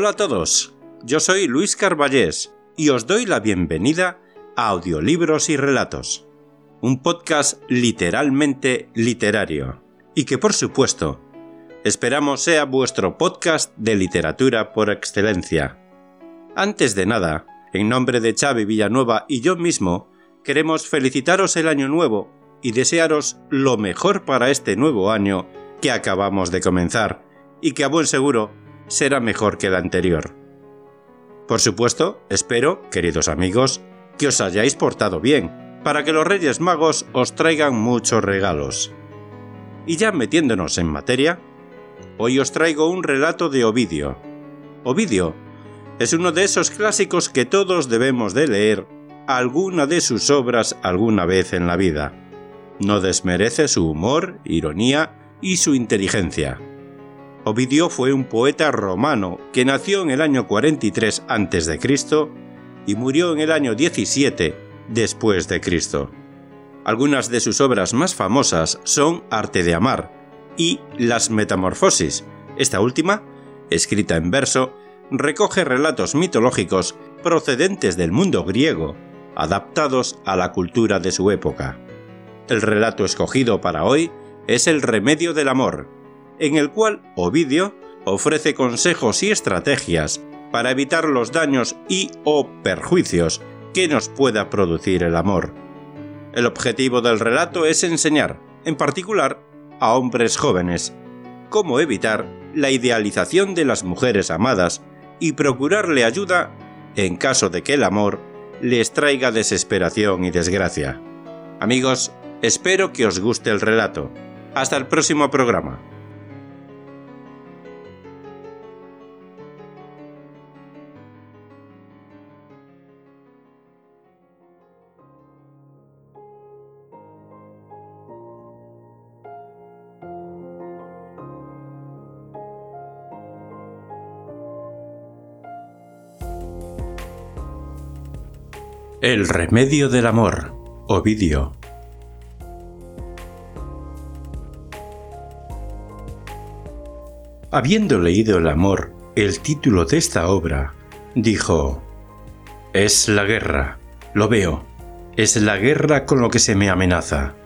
Hola a todos, yo soy Luis Carballés y os doy la bienvenida a Audiolibros y Relatos, un podcast literalmente literario, y que por supuesto esperamos sea vuestro podcast de literatura por excelencia. Antes de nada, en nombre de Xavi Villanueva y yo mismo, queremos felicitaros el año nuevo y desearos lo mejor para este nuevo año que acabamos de comenzar y que a buen seguro será mejor que el anterior. Por supuesto, espero, queridos amigos, que os hayáis portado bien, para que los Reyes Magos os traigan muchos regalos. Y ya metiéndonos en materia, hoy os traigo un relato de Ovidio. Ovidio es uno de esos clásicos que todos debemos de leer alguna de sus obras alguna vez en la vida. No desmerece su humor, ironía y su inteligencia. Ovidio fue un poeta romano que nació en el año 43 a.C. y murió en el año 17 después de Cristo. Algunas de sus obras más famosas son Arte de Amar y Las Metamorfosis. Esta última, escrita en verso, recoge relatos mitológicos procedentes del mundo griego, adaptados a la cultura de su época. El relato escogido para hoy es El Remedio del Amor, en el cual Ovidio ofrece consejos y estrategias para evitar los daños y o perjuicios que nos pueda producir el amor. El objetivo del relato es enseñar, en particular, a hombres jóvenes, cómo evitar la idealización de las mujeres amadas y procurarle ayuda en caso de que el amor les traiga desesperación y desgracia. Amigos, espero que os guste el relato. Hasta el próximo programa. El remedio del amor, Ovidio. Habiendo leído el amor, el título de esta obra, dijo, Es la guerra, lo veo, es la guerra con lo que se me amenaza.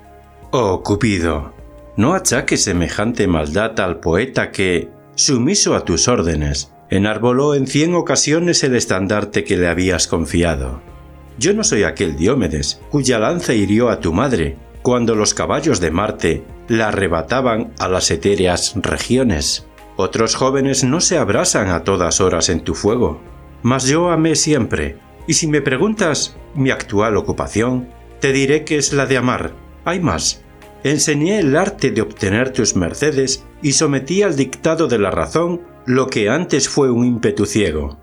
Oh, Cupido, no achaques semejante maldad al poeta que, sumiso a tus órdenes, enarboló en cien ocasiones el estandarte que le habías confiado yo no soy aquel Diómedes, cuya lanza hirió a tu madre, cuando los caballos de Marte la arrebataban a las etéreas regiones. Otros jóvenes no se abrasan a todas horas en tu fuego, mas yo amé siempre, y si me preguntas mi actual ocupación, te diré que es la de amar. Hay más. Enseñé el arte de obtener tus mercedes y sometí al dictado de la razón lo que antes fue un ímpetu ciego.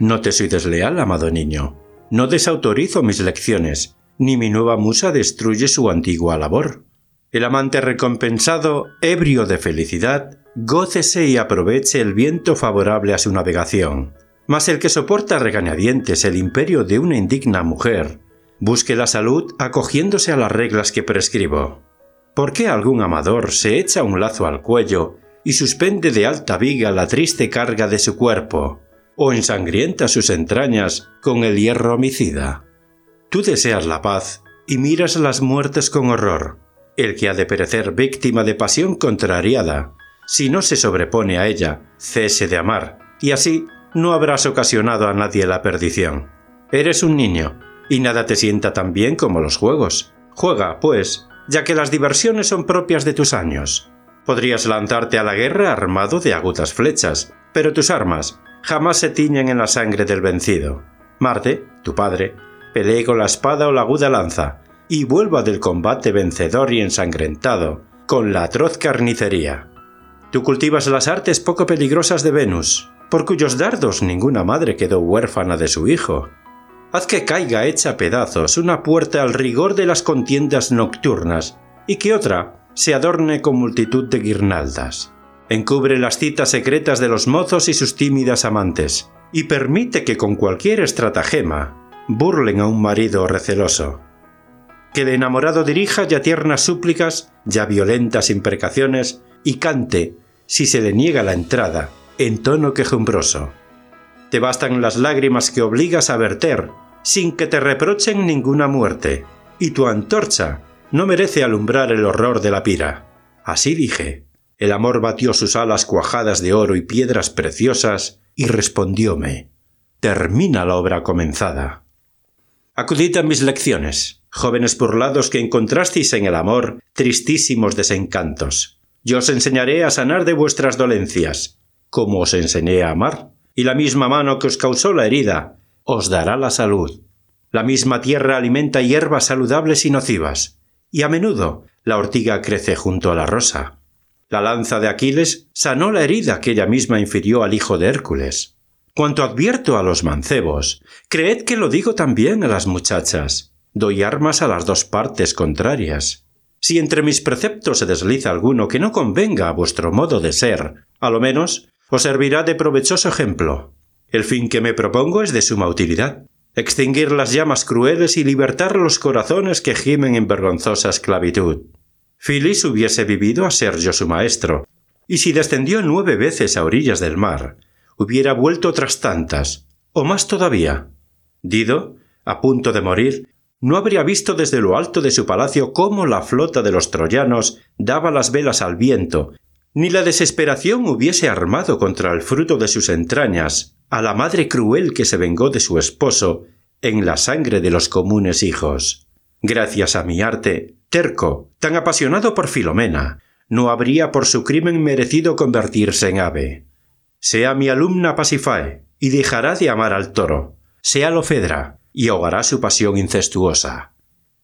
No te soy desleal, amado niño. No desautorizo mis lecciones, ni mi nueva musa destruye su antigua labor. El amante recompensado, ebrio de felicidad, gócese y aproveche el viento favorable a su navegación. Mas el que soporta regañadientes el imperio de una indigna mujer, busque la salud acogiéndose a las reglas que prescribo. ¿Por qué algún amador se echa un lazo al cuello y suspende de alta viga la triste carga de su cuerpo, o ensangrienta sus entrañas con el hierro homicida. Tú deseas la paz y miras las muertes con horror. El que ha de perecer víctima de pasión contrariada, si no se sobrepone a ella, cese de amar, y así no habrás ocasionado a nadie la perdición. Eres un niño, y nada te sienta tan bien como los juegos. Juega, pues, ya que las diversiones son propias de tus años. Podrías lanzarte a la guerra armado de agudas flechas, pero tus armas jamás se tiñen en la sangre del vencido. Marte, tu padre, pelee con la espada o la aguda lanza, y vuelva del combate vencedor y ensangrentado, con la atroz carnicería. Tú cultivas las artes poco peligrosas de Venus, por cuyos dardos ninguna madre quedó huérfana de su hijo. Haz que caiga hecha pedazos una puerta al rigor de las contiendas nocturnas, y que otra se adorne con multitud de guirnaldas. Encubre las citas secretas de los mozos y sus tímidas amantes, y permite que con cualquier estratagema burlen a un marido receloso. Que el enamorado dirija ya tiernas súplicas, ya violentas imprecaciones, y cante, si se le niega la entrada, en tono quejumbroso. Te bastan las lágrimas que obligas a verter, sin que te reprochen ninguna muerte, y tu antorcha no merece alumbrar el horror de la pira. Así dije. El amor batió sus alas cuajadas de oro y piedras preciosas, y respondióme Termina la obra comenzada. Acudid a mis lecciones, jóvenes burlados que encontrasteis en el amor tristísimos desencantos. Yo os enseñaré a sanar de vuestras dolencias, como os enseñé a amar, y la misma mano que os causó la herida os dará la salud. La misma tierra alimenta hierbas saludables y nocivas, y a menudo la ortiga crece junto a la rosa. La lanza de Aquiles sanó la herida que ella misma infirió al hijo de Hércules. Cuanto advierto a los mancebos, creed que lo digo también a las muchachas. Doy armas a las dos partes contrarias. Si entre mis preceptos se desliza alguno que no convenga a vuestro modo de ser, a lo menos os servirá de provechoso ejemplo. El fin que me propongo es de suma utilidad. Extinguir las llamas crueles y libertar los corazones que gimen en vergonzosa esclavitud. Filis hubiese vivido a ser yo su maestro, y si descendió nueve veces a orillas del mar, hubiera vuelto otras tantas, o más todavía. Dido, a punto de morir, no habría visto desde lo alto de su palacio cómo la flota de los troyanos daba las velas al viento ni la desesperación hubiese armado contra el fruto de sus entrañas a la madre cruel que se vengó de su esposo en la sangre de los comunes hijos. Gracias a mi arte, terco, tan apasionado por Filomena, no habría por su crimen merecido convertirse en ave. Sea mi alumna Pasifae, y dejará de amar al toro, sea lo Fedra, y ahogará su pasión incestuosa.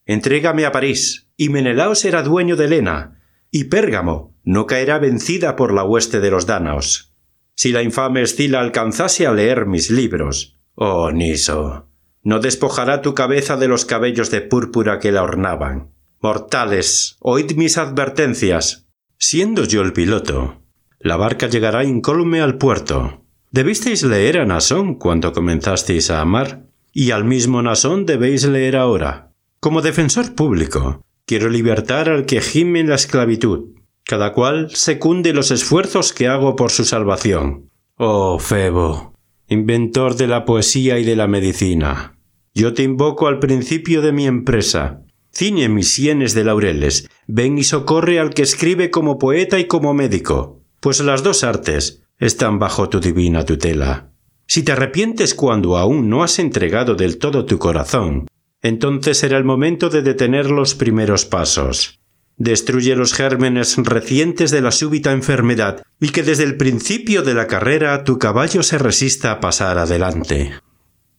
Entrégame a París, y Menelao será dueño de Helena, y Pérgamo no caerá vencida por la hueste de los dánaos. Si la infame Escila alcanzase a leer mis libros, oh Niso, no despojará tu cabeza de los cabellos de púrpura que la ornaban. Mortales, oíd mis advertencias. Siendo yo el piloto, la barca llegará incólume al puerto. Debisteis leer a Nasón cuando comenzasteis a amar, y al mismo Nasón debéis leer ahora. Como defensor público, Quiero libertar al que gime en la esclavitud. Cada cual secunde los esfuerzos que hago por su salvación. Oh Febo, inventor de la poesía y de la medicina. Yo te invoco al principio de mi empresa. Ciñe mis sienes de laureles, ven y socorre al que escribe como poeta y como médico, pues las dos artes están bajo tu divina tutela. Si te arrepientes cuando aún no has entregado del todo tu corazón, entonces será el momento de detener los primeros pasos. Destruye los gérmenes recientes de la súbita enfermedad y que desde el principio de la carrera tu caballo se resista a pasar adelante.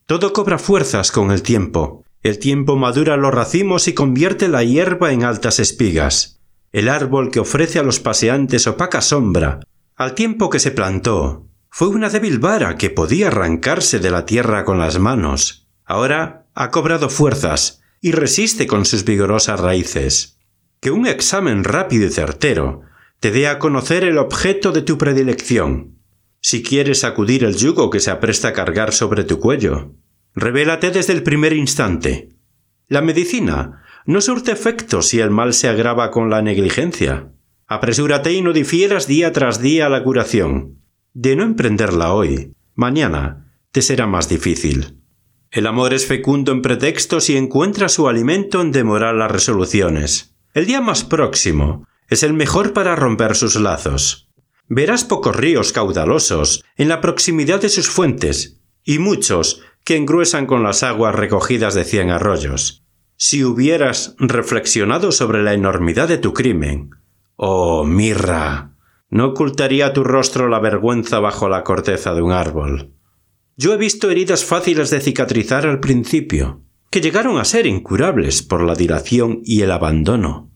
Todo cobra fuerzas con el tiempo. El tiempo madura los racimos y convierte la hierba en altas espigas. El árbol que ofrece a los paseantes opaca sombra, al tiempo que se plantó, fue una débil vara que podía arrancarse de la tierra con las manos. Ahora ha cobrado fuerzas y resiste con sus vigorosas raíces. Que un examen rápido y certero te dé a conocer el objeto de tu predilección. Si quieres sacudir el yugo que se apresta a cargar sobre tu cuello, revélate desde el primer instante. La medicina no surte efecto si el mal se agrava con la negligencia. Apresúrate y no difieras día tras día la curación. De no emprenderla hoy, mañana te será más difícil. El amor es fecundo en pretextos y encuentra su alimento en demorar las resoluciones. El día más próximo es el mejor para romper sus lazos. Verás pocos ríos caudalosos en la proximidad de sus fuentes, y muchos que engruesan con las aguas recogidas de cien arroyos. Si hubieras reflexionado sobre la enormidad de tu crimen, oh mirra, no ocultaría tu rostro la vergüenza bajo la corteza de un árbol. Yo he visto heridas fáciles de cicatrizar al principio, que llegaron a ser incurables por la dilación y el abandono.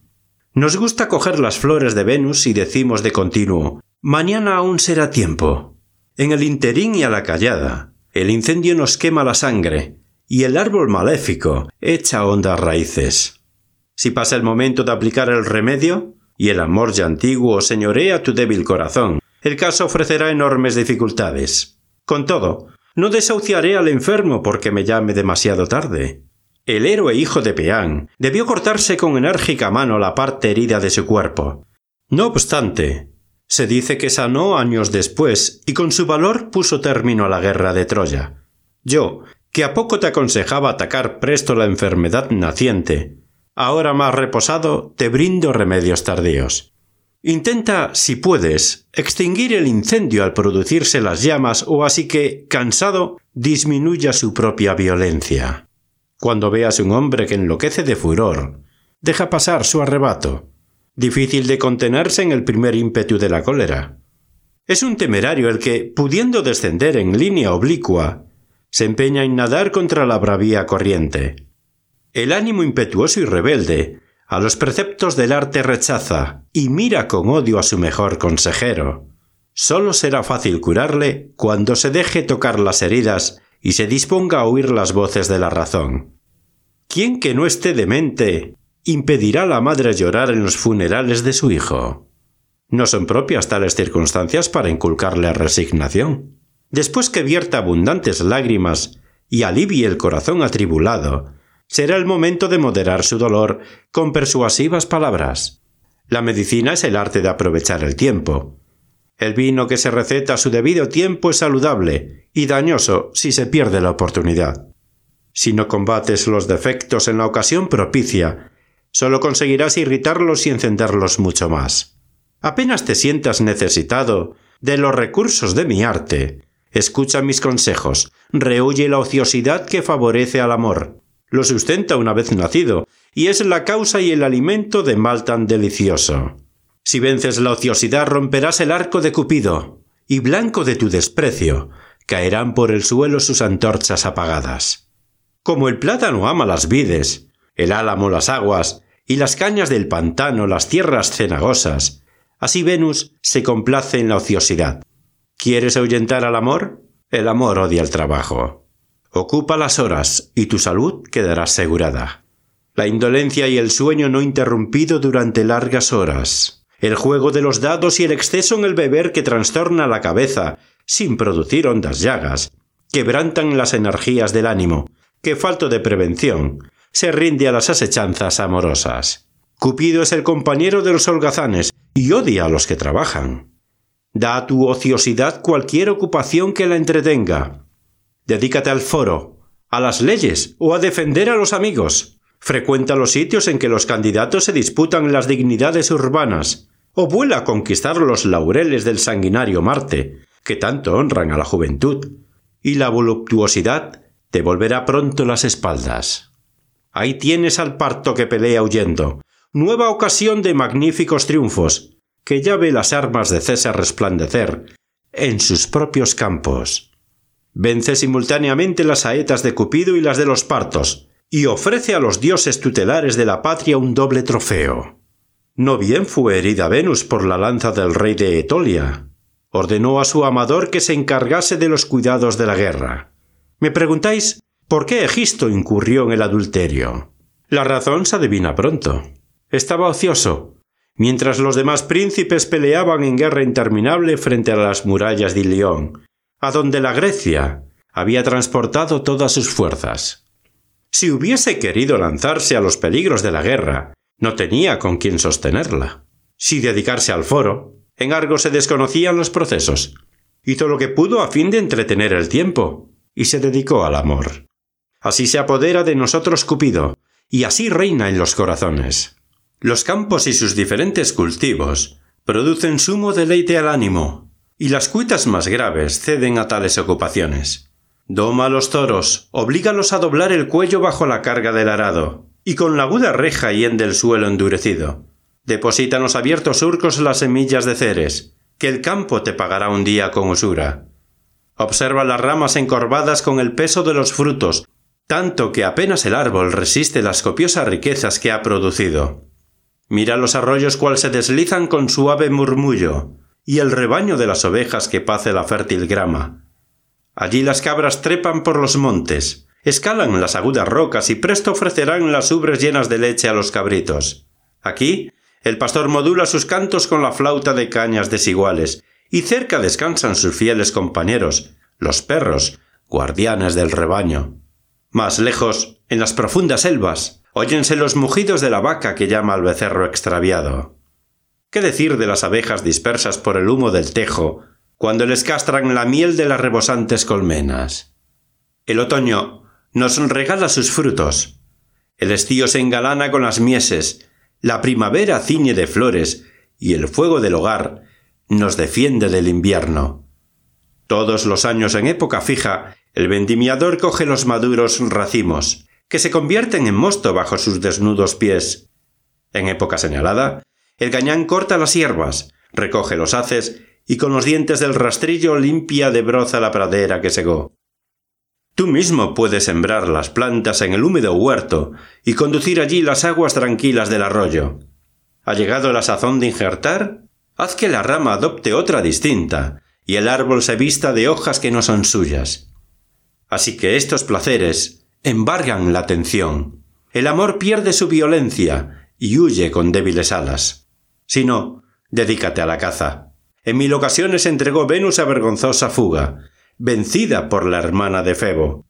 Nos gusta coger las flores de Venus y decimos de continuo Mañana aún será tiempo. En el interín y a la callada, el incendio nos quema la sangre, y el árbol maléfico echa hondas raíces. Si pasa el momento de aplicar el remedio, y el amor ya antiguo señorea tu débil corazón, el caso ofrecerá enormes dificultades. Con todo, no desahuciaré al enfermo porque me llame demasiado tarde. El héroe hijo de Peán debió cortarse con enérgica mano la parte herida de su cuerpo. No obstante, se dice que sanó años después y con su valor puso término a la guerra de Troya. Yo, que a poco te aconsejaba atacar presto la enfermedad naciente, ahora más reposado te brindo remedios tardíos. Intenta, si puedes, extinguir el incendio al producirse las llamas o así que, cansado, disminuya su propia violencia. Cuando veas un hombre que enloquece de furor, deja pasar su arrebato. Difícil de contenerse en el primer ímpetu de la cólera. Es un temerario el que, pudiendo descender en línea oblicua, se empeña en nadar contra la bravía corriente. El ánimo impetuoso y rebelde a los preceptos del arte rechaza y mira con odio a su mejor consejero. Solo será fácil curarle cuando se deje tocar las heridas y se disponga a oír las voces de la razón. ¿Quién que no esté demente impedirá a la madre llorar en los funerales de su hijo? No son propias tales circunstancias para inculcarle resignación. Después que vierta abundantes lágrimas y alivie el corazón atribulado, será el momento de moderar su dolor con persuasivas palabras. La medicina es el arte de aprovechar el tiempo. El vino que se receta a su debido tiempo es saludable y dañoso si se pierde la oportunidad. Si no combates los defectos en la ocasión propicia, solo conseguirás irritarlos y encenderlos mucho más. Apenas te sientas necesitado de los recursos de mi arte. Escucha mis consejos, rehuye la ociosidad que favorece al amor, lo sustenta una vez nacido, y es la causa y el alimento de mal tan delicioso. Si vences la ociosidad romperás el arco de Cupido, y blanco de tu desprecio, caerán por el suelo sus antorchas apagadas. Como el plátano ama las vides, el álamo las aguas, y las cañas del pantano las tierras cenagosas, así Venus se complace en la ociosidad. ¿Quieres ahuyentar al amor? El amor odia el trabajo. Ocupa las horas y tu salud quedará asegurada. La indolencia y el sueño no interrumpido durante largas horas. El juego de los dados y el exceso en el beber que trastorna la cabeza, sin producir hondas llagas, quebrantan las energías del ánimo, que falto de prevención, se rinde a las asechanzas amorosas. Cupido es el compañero de los holgazanes y odia a los que trabajan. Da a tu ociosidad cualquier ocupación que la entretenga, Dedícate al foro, a las leyes o a defender a los amigos. Frecuenta los sitios en que los candidatos se disputan las dignidades urbanas, o vuela a conquistar los laureles del sanguinario Marte, que tanto honran a la juventud, y la voluptuosidad te volverá pronto las espaldas. Ahí tienes al parto que pelea huyendo, nueva ocasión de magníficos triunfos, que ya ve las armas de César resplandecer en sus propios campos. Vence simultáneamente las saetas de Cupido y las de los partos, y ofrece a los dioses tutelares de la patria un doble trofeo. No bien fue herida Venus por la lanza del rey de Etolia. Ordenó a su amador que se encargase de los cuidados de la guerra. Me preguntáis por qué Egisto incurrió en el adulterio. La razón se adivina pronto. Estaba ocioso, mientras los demás príncipes peleaban en guerra interminable frente a las murallas de Ilión, a donde la Grecia había transportado todas sus fuerzas. Si hubiese querido lanzarse a los peligros de la guerra, no tenía con quién sostenerla. Si dedicarse al foro, en Argos se desconocían los procesos. Hizo lo que pudo a fin de entretener el tiempo, y se dedicó al amor. Así se apodera de nosotros Cupido, y así reina en los corazones. Los campos y sus diferentes cultivos producen sumo deleite al ánimo, y las cuitas más graves ceden a tales ocupaciones. Doma a los toros, oblígalos a doblar el cuello bajo la carga del arado, y con la aguda reja hiende el suelo endurecido. Deposita en los abiertos surcos las semillas de ceres, que el campo te pagará un día con usura. Observa las ramas encorvadas con el peso de los frutos, tanto que apenas el árbol resiste las copiosas riquezas que ha producido. Mira los arroyos cual se deslizan con suave murmullo, y el rebaño de las ovejas que pace la fértil grama. Allí las cabras trepan por los montes, escalan las agudas rocas y presto ofrecerán las ubres llenas de leche a los cabritos. Aquí el pastor modula sus cantos con la flauta de cañas desiguales, y cerca descansan sus fieles compañeros, los perros, guardianes del rebaño. Más lejos, en las profundas selvas, óyense los mugidos de la vaca que llama al becerro extraviado. ¿Qué decir de las abejas dispersas por el humo del tejo cuando les castran la miel de las rebosantes colmenas? El otoño nos regala sus frutos. El estío se engalana con las mieses, la primavera ciñe de flores y el fuego del hogar nos defiende del invierno. Todos los años en época fija, el vendimiador coge los maduros racimos, que se convierten en mosto bajo sus desnudos pies. En época señalada, el gañán corta las hierbas, recoge los haces y con los dientes del rastrillo limpia de broza la pradera que segó. Tú mismo puedes sembrar las plantas en el húmedo huerto y conducir allí las aguas tranquilas del arroyo. ¿Ha llegado la sazón de injertar? Haz que la rama adopte otra distinta y el árbol se vista de hojas que no son suyas. Así que estos placeres embargan la atención. El amor pierde su violencia y huye con débiles alas. Si no, dedícate a la caza. En mil ocasiones entregó Venus a vergonzosa fuga, vencida por la hermana de Febo.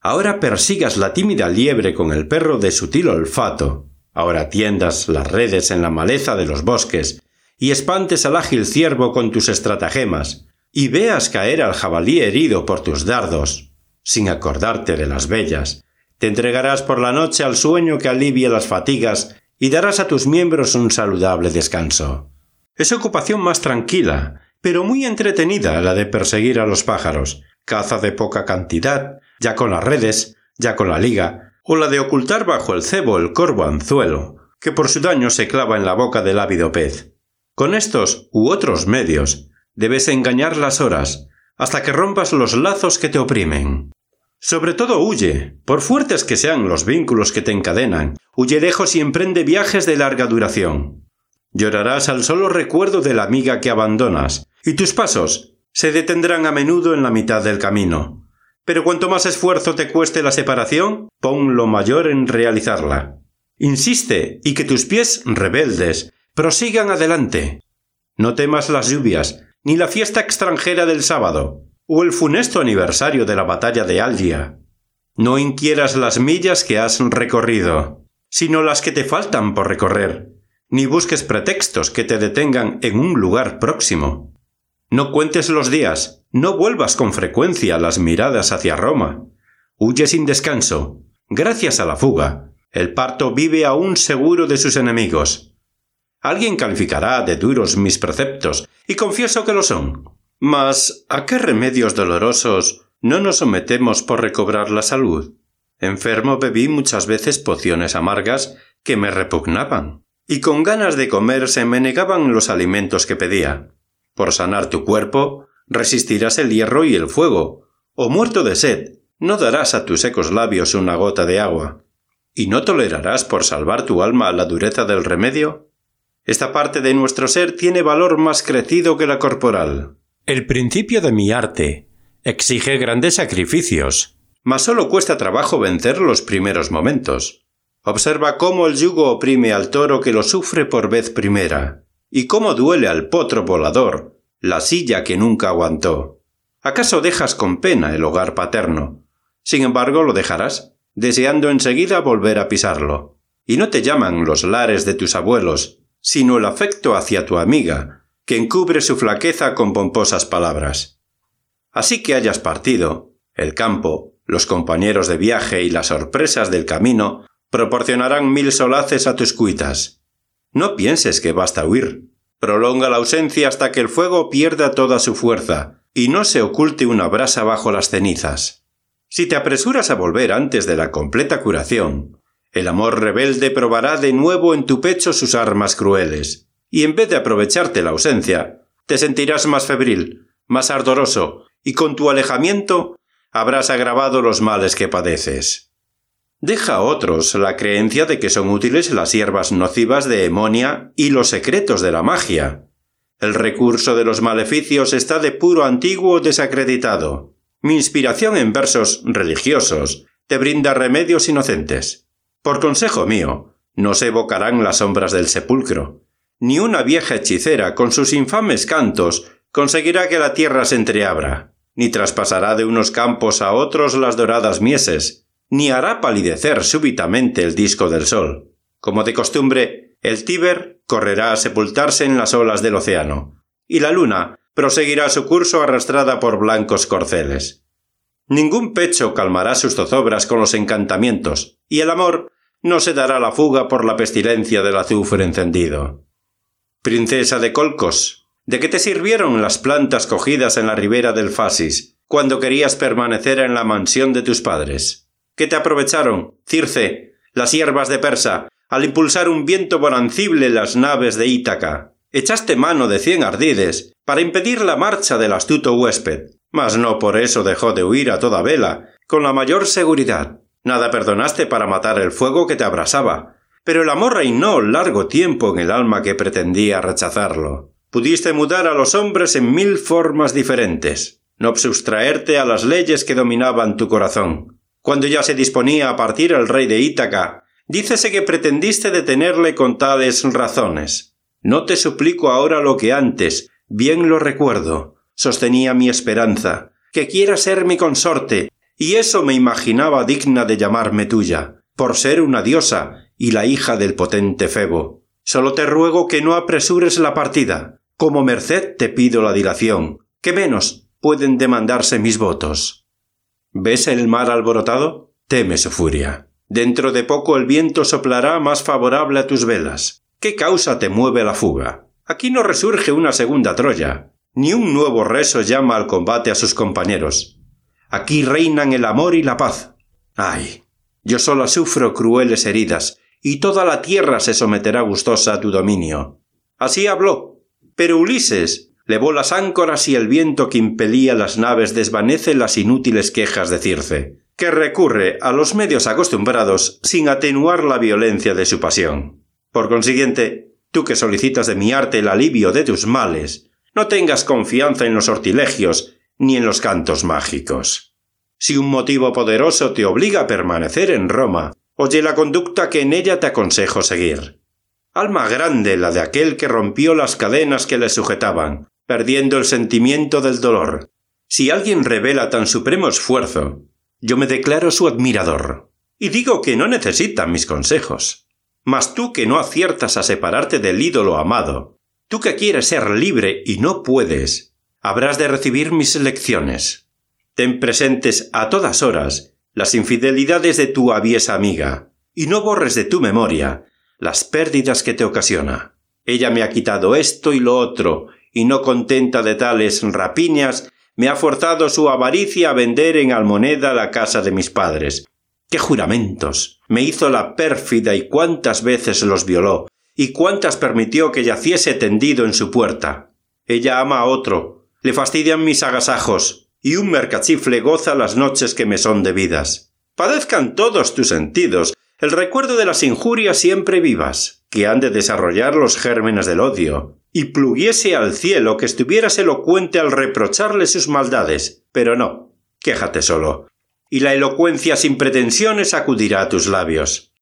Ahora persigas la tímida liebre con el perro de sutil olfato. Ahora tiendas las redes en la maleza de los bosques y espantes al ágil ciervo con tus estratagemas, y veas caer al jabalí herido por tus dardos, sin acordarte de las bellas. Te entregarás por la noche al sueño que alivie las fatigas y darás a tus miembros un saludable descanso. Es ocupación más tranquila, pero muy entretenida la de perseguir a los pájaros, caza de poca cantidad, ya con las redes, ya con la liga, o la de ocultar bajo el cebo el corvo anzuelo, que por su daño se clava en la boca del ávido pez. Con estos u otros medios, debes engañar las horas, hasta que rompas los lazos que te oprimen. Sobre todo huye, por fuertes que sean los vínculos que te encadenan, huye lejos y emprende viajes de larga duración. Llorarás al solo recuerdo de la amiga que abandonas, y tus pasos se detendrán a menudo en la mitad del camino. Pero cuanto más esfuerzo te cueste la separación, pon lo mayor en realizarla. Insiste y que tus pies rebeldes prosigan adelante. No temas las lluvias, ni la fiesta extranjera del sábado o el funesto aniversario de la batalla de Algia. No inquieras las millas que has recorrido, sino las que te faltan por recorrer, ni busques pretextos que te detengan en un lugar próximo. No cuentes los días, no vuelvas con frecuencia las miradas hacia Roma. Huye sin descanso. Gracias a la fuga, el parto vive aún seguro de sus enemigos. Alguien calificará de duros mis preceptos, y confieso que lo son. Mas, ¿a qué remedios dolorosos no nos sometemos por recobrar la salud? Enfermo bebí muchas veces pociones amargas que me repugnaban, y con ganas de comer se me negaban los alimentos que pedía. Por sanar tu cuerpo, resistirás el hierro y el fuego, o muerto de sed, no darás a tus secos labios una gota de agua. ¿Y no tolerarás por salvar tu alma la dureza del remedio? Esta parte de nuestro ser tiene valor más crecido que la corporal. El principio de mi arte exige grandes sacrificios, mas solo cuesta trabajo vencer los primeros momentos. Observa cómo el yugo oprime al toro que lo sufre por vez primera, y cómo duele al potro volador la silla que nunca aguantó. ¿Acaso dejas con pena el hogar paterno? Sin embargo, lo dejarás, deseando enseguida volver a pisarlo. Y no te llaman los lares de tus abuelos, sino el afecto hacia tu amiga, que encubre su flaqueza con pomposas palabras. Así que hayas partido, el campo, los compañeros de viaje y las sorpresas del camino proporcionarán mil solaces a tus cuitas. No pienses que basta huir. Prolonga la ausencia hasta que el fuego pierda toda su fuerza y no se oculte una brasa bajo las cenizas. Si te apresuras a volver antes de la completa curación, el amor rebelde probará de nuevo en tu pecho sus armas crueles, y en vez de aprovecharte la ausencia, te sentirás más febril, más ardoroso y con tu alejamiento habrás agravado los males que padeces. Deja a otros la creencia de que son útiles las hierbas nocivas de Emonia y los secretos de la magia. El recurso de los maleficios está de puro antiguo desacreditado. Mi inspiración en versos religiosos te brinda remedios inocentes. Por consejo mío, no se evocarán las sombras del sepulcro. Ni una vieja hechicera con sus infames cantos conseguirá que la tierra se entreabra, ni traspasará de unos campos a otros las doradas mieses, ni hará palidecer súbitamente el disco del sol. Como de costumbre, el Tíber correrá a sepultarse en las olas del océano, y la luna proseguirá su curso arrastrada por blancos corceles. Ningún pecho calmará sus zozobras con los encantamientos, y el amor no se dará la fuga por la pestilencia del azufre encendido. Princesa de Colcos, ¿de qué te sirvieron las plantas cogidas en la ribera del Fasis, cuando querías permanecer en la mansión de tus padres? ¿Qué te aprovecharon, Circe, las hierbas de Persa, al impulsar un viento bonancible las naves de Ítaca? Echaste mano de cien ardides para impedir la marcha del astuto huésped, mas no por eso dejó de huir a toda vela, con la mayor seguridad. Nada perdonaste para matar el fuego que te abrasaba, pero el amor reinó largo tiempo en el alma que pretendía rechazarlo. Pudiste mudar a los hombres en mil formas diferentes, no sustraerte a las leyes que dominaban tu corazón. Cuando ya se disponía a partir el rey de Ítaca, dícese que pretendiste detenerle con tales razones. No te suplico ahora lo que antes, bien lo recuerdo, sostenía mi esperanza, que quiera ser mi consorte, y eso me imaginaba digna de llamarme tuya, por ser una diosa y la hija del potente Febo. Solo te ruego que no apresures la partida. Como merced te pido la dilación, que menos pueden demandarse mis votos. ¿Ves el mar alborotado? Teme su furia. Dentro de poco el viento soplará más favorable a tus velas. ¿Qué causa te mueve la fuga? Aquí no resurge una segunda Troya, ni un nuevo rezo llama al combate a sus compañeros. Aquí reinan el amor y la paz. Ay, yo sola sufro crueles heridas, y toda la tierra se someterá gustosa a tu dominio. Así habló. Pero Ulises levó las áncoras y el viento que impelía las naves desvanece las inútiles quejas de Circe, que recurre a los medios acostumbrados sin atenuar la violencia de su pasión. Por consiguiente, tú que solicitas de mi arte el alivio de tus males, no tengas confianza en los sortilegios ni en los cantos mágicos. Si un motivo poderoso te obliga a permanecer en Roma, oye la conducta que en ella te aconsejo seguir. Alma grande la de aquel que rompió las cadenas que le sujetaban, perdiendo el sentimiento del dolor. Si alguien revela tan supremo esfuerzo, yo me declaro su admirador, y digo que no necesita mis consejos. Mas tú que no aciertas a separarte del ídolo amado, Tú que quieres ser libre y no puedes, habrás de recibir mis lecciones. Ten presentes a todas horas las infidelidades de tu aviesa amiga, y no borres de tu memoria las pérdidas que te ocasiona. Ella me ha quitado esto y lo otro, y no contenta de tales rapiñas, me ha forzado su avaricia a vender en almoneda la casa de mis padres. ¡Qué juramentos! Me hizo la pérfida y cuántas veces los violó, y cuántas permitió que yaciese tendido en su puerta. Ella ama a otro, le fastidian mis agasajos, y un mercachifle goza las noches que me son debidas. Padezcan todos tus sentidos el recuerdo de las injurias siempre vivas, que han de desarrollar los gérmenes del odio, y pluguiese al cielo que estuvieras elocuente al reprocharle sus maldades, pero no, quéjate solo, y la elocuencia sin pretensiones acudirá a tus labios.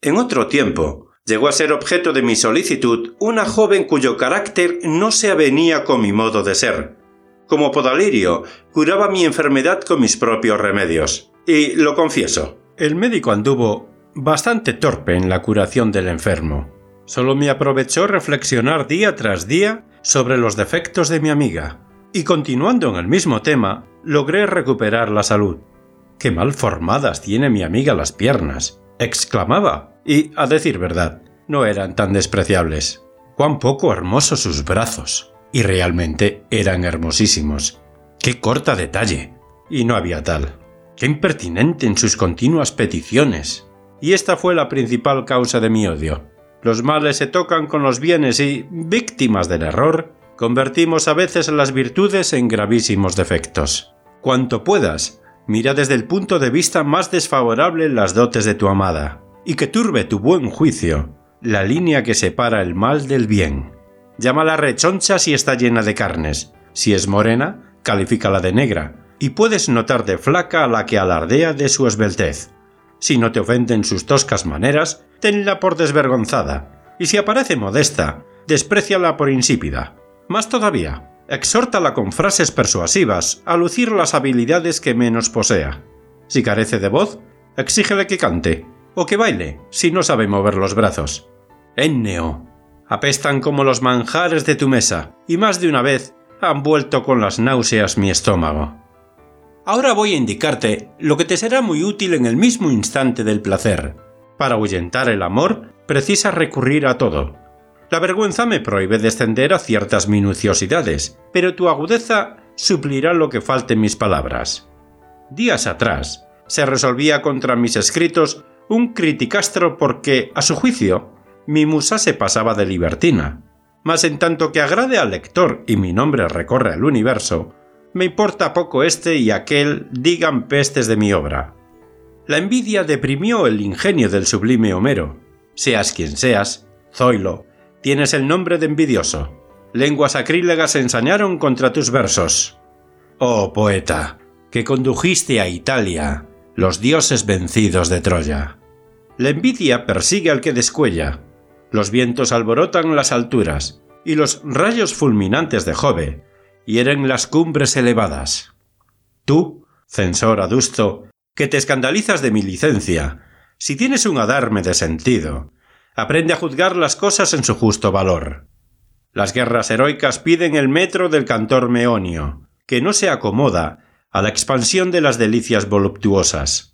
En otro tiempo, llegó a ser objeto de mi solicitud una joven cuyo carácter no se avenía con mi modo de ser. Como Podalirio, curaba mi enfermedad con mis propios remedios. Y lo confieso, el médico anduvo bastante torpe en la curación del enfermo. Solo me aprovechó reflexionar día tras día sobre los defectos de mi amiga. Y continuando en el mismo tema, logré recuperar la salud. Qué mal formadas tiene mi amiga las piernas, exclamaba, y, a decir verdad, no eran tan despreciables. Cuán poco hermosos sus brazos. Y realmente eran hermosísimos. Qué corta detalle. Y no había tal. Qué impertinente en sus continuas peticiones. Y esta fue la principal causa de mi odio. Los males se tocan con los bienes y, víctimas del error, Convertimos a veces las virtudes en gravísimos defectos. Cuanto puedas, mira desde el punto de vista más desfavorable las dotes de tu amada, y que turbe tu buen juicio, la línea que separa el mal del bien. Llámala rechoncha si está llena de carnes, si es morena, califícala de negra, y puedes notar de flaca a la que alardea de su esbeltez. Si no te ofenden sus toscas maneras, tenla por desvergonzada, y si aparece modesta, despreciala por insípida. Más todavía, exhórtala con frases persuasivas a lucir las habilidades que menos posea. Si carece de voz, exígele que cante, o que baile, si no sabe mover los brazos. Enneo. Apestan como los manjares de tu mesa, y más de una vez han vuelto con las náuseas mi estómago. Ahora voy a indicarte lo que te será muy útil en el mismo instante del placer. Para ahuyentar el amor, precisas recurrir a todo. La vergüenza me prohíbe descender a ciertas minuciosidades, pero tu agudeza suplirá lo que falte en mis palabras. Días atrás, se resolvía contra mis escritos un criticastro porque, a su juicio, mi musa se pasaba de libertina. Mas en tanto que agrade al lector y mi nombre recorre el universo, me importa poco este y aquel digan pestes de mi obra. La envidia deprimió el ingenio del sublime Homero. Seas quien seas, Zoilo, tienes el nombre de envidioso. Lenguas acrílegas ensañaron contra tus versos. Oh poeta, que condujiste a Italia, los dioses vencidos de Troya. La envidia persigue al que descuella. Los vientos alborotan las alturas, y los rayos fulminantes de Jove hieren las cumbres elevadas. Tú, censor adusto, que te escandalizas de mi licencia, si tienes un adarme de sentido, aprende a juzgar las cosas en su justo valor. Las guerras heroicas piden el metro del cantor meonio, que no se acomoda a la expansión de las delicias voluptuosas.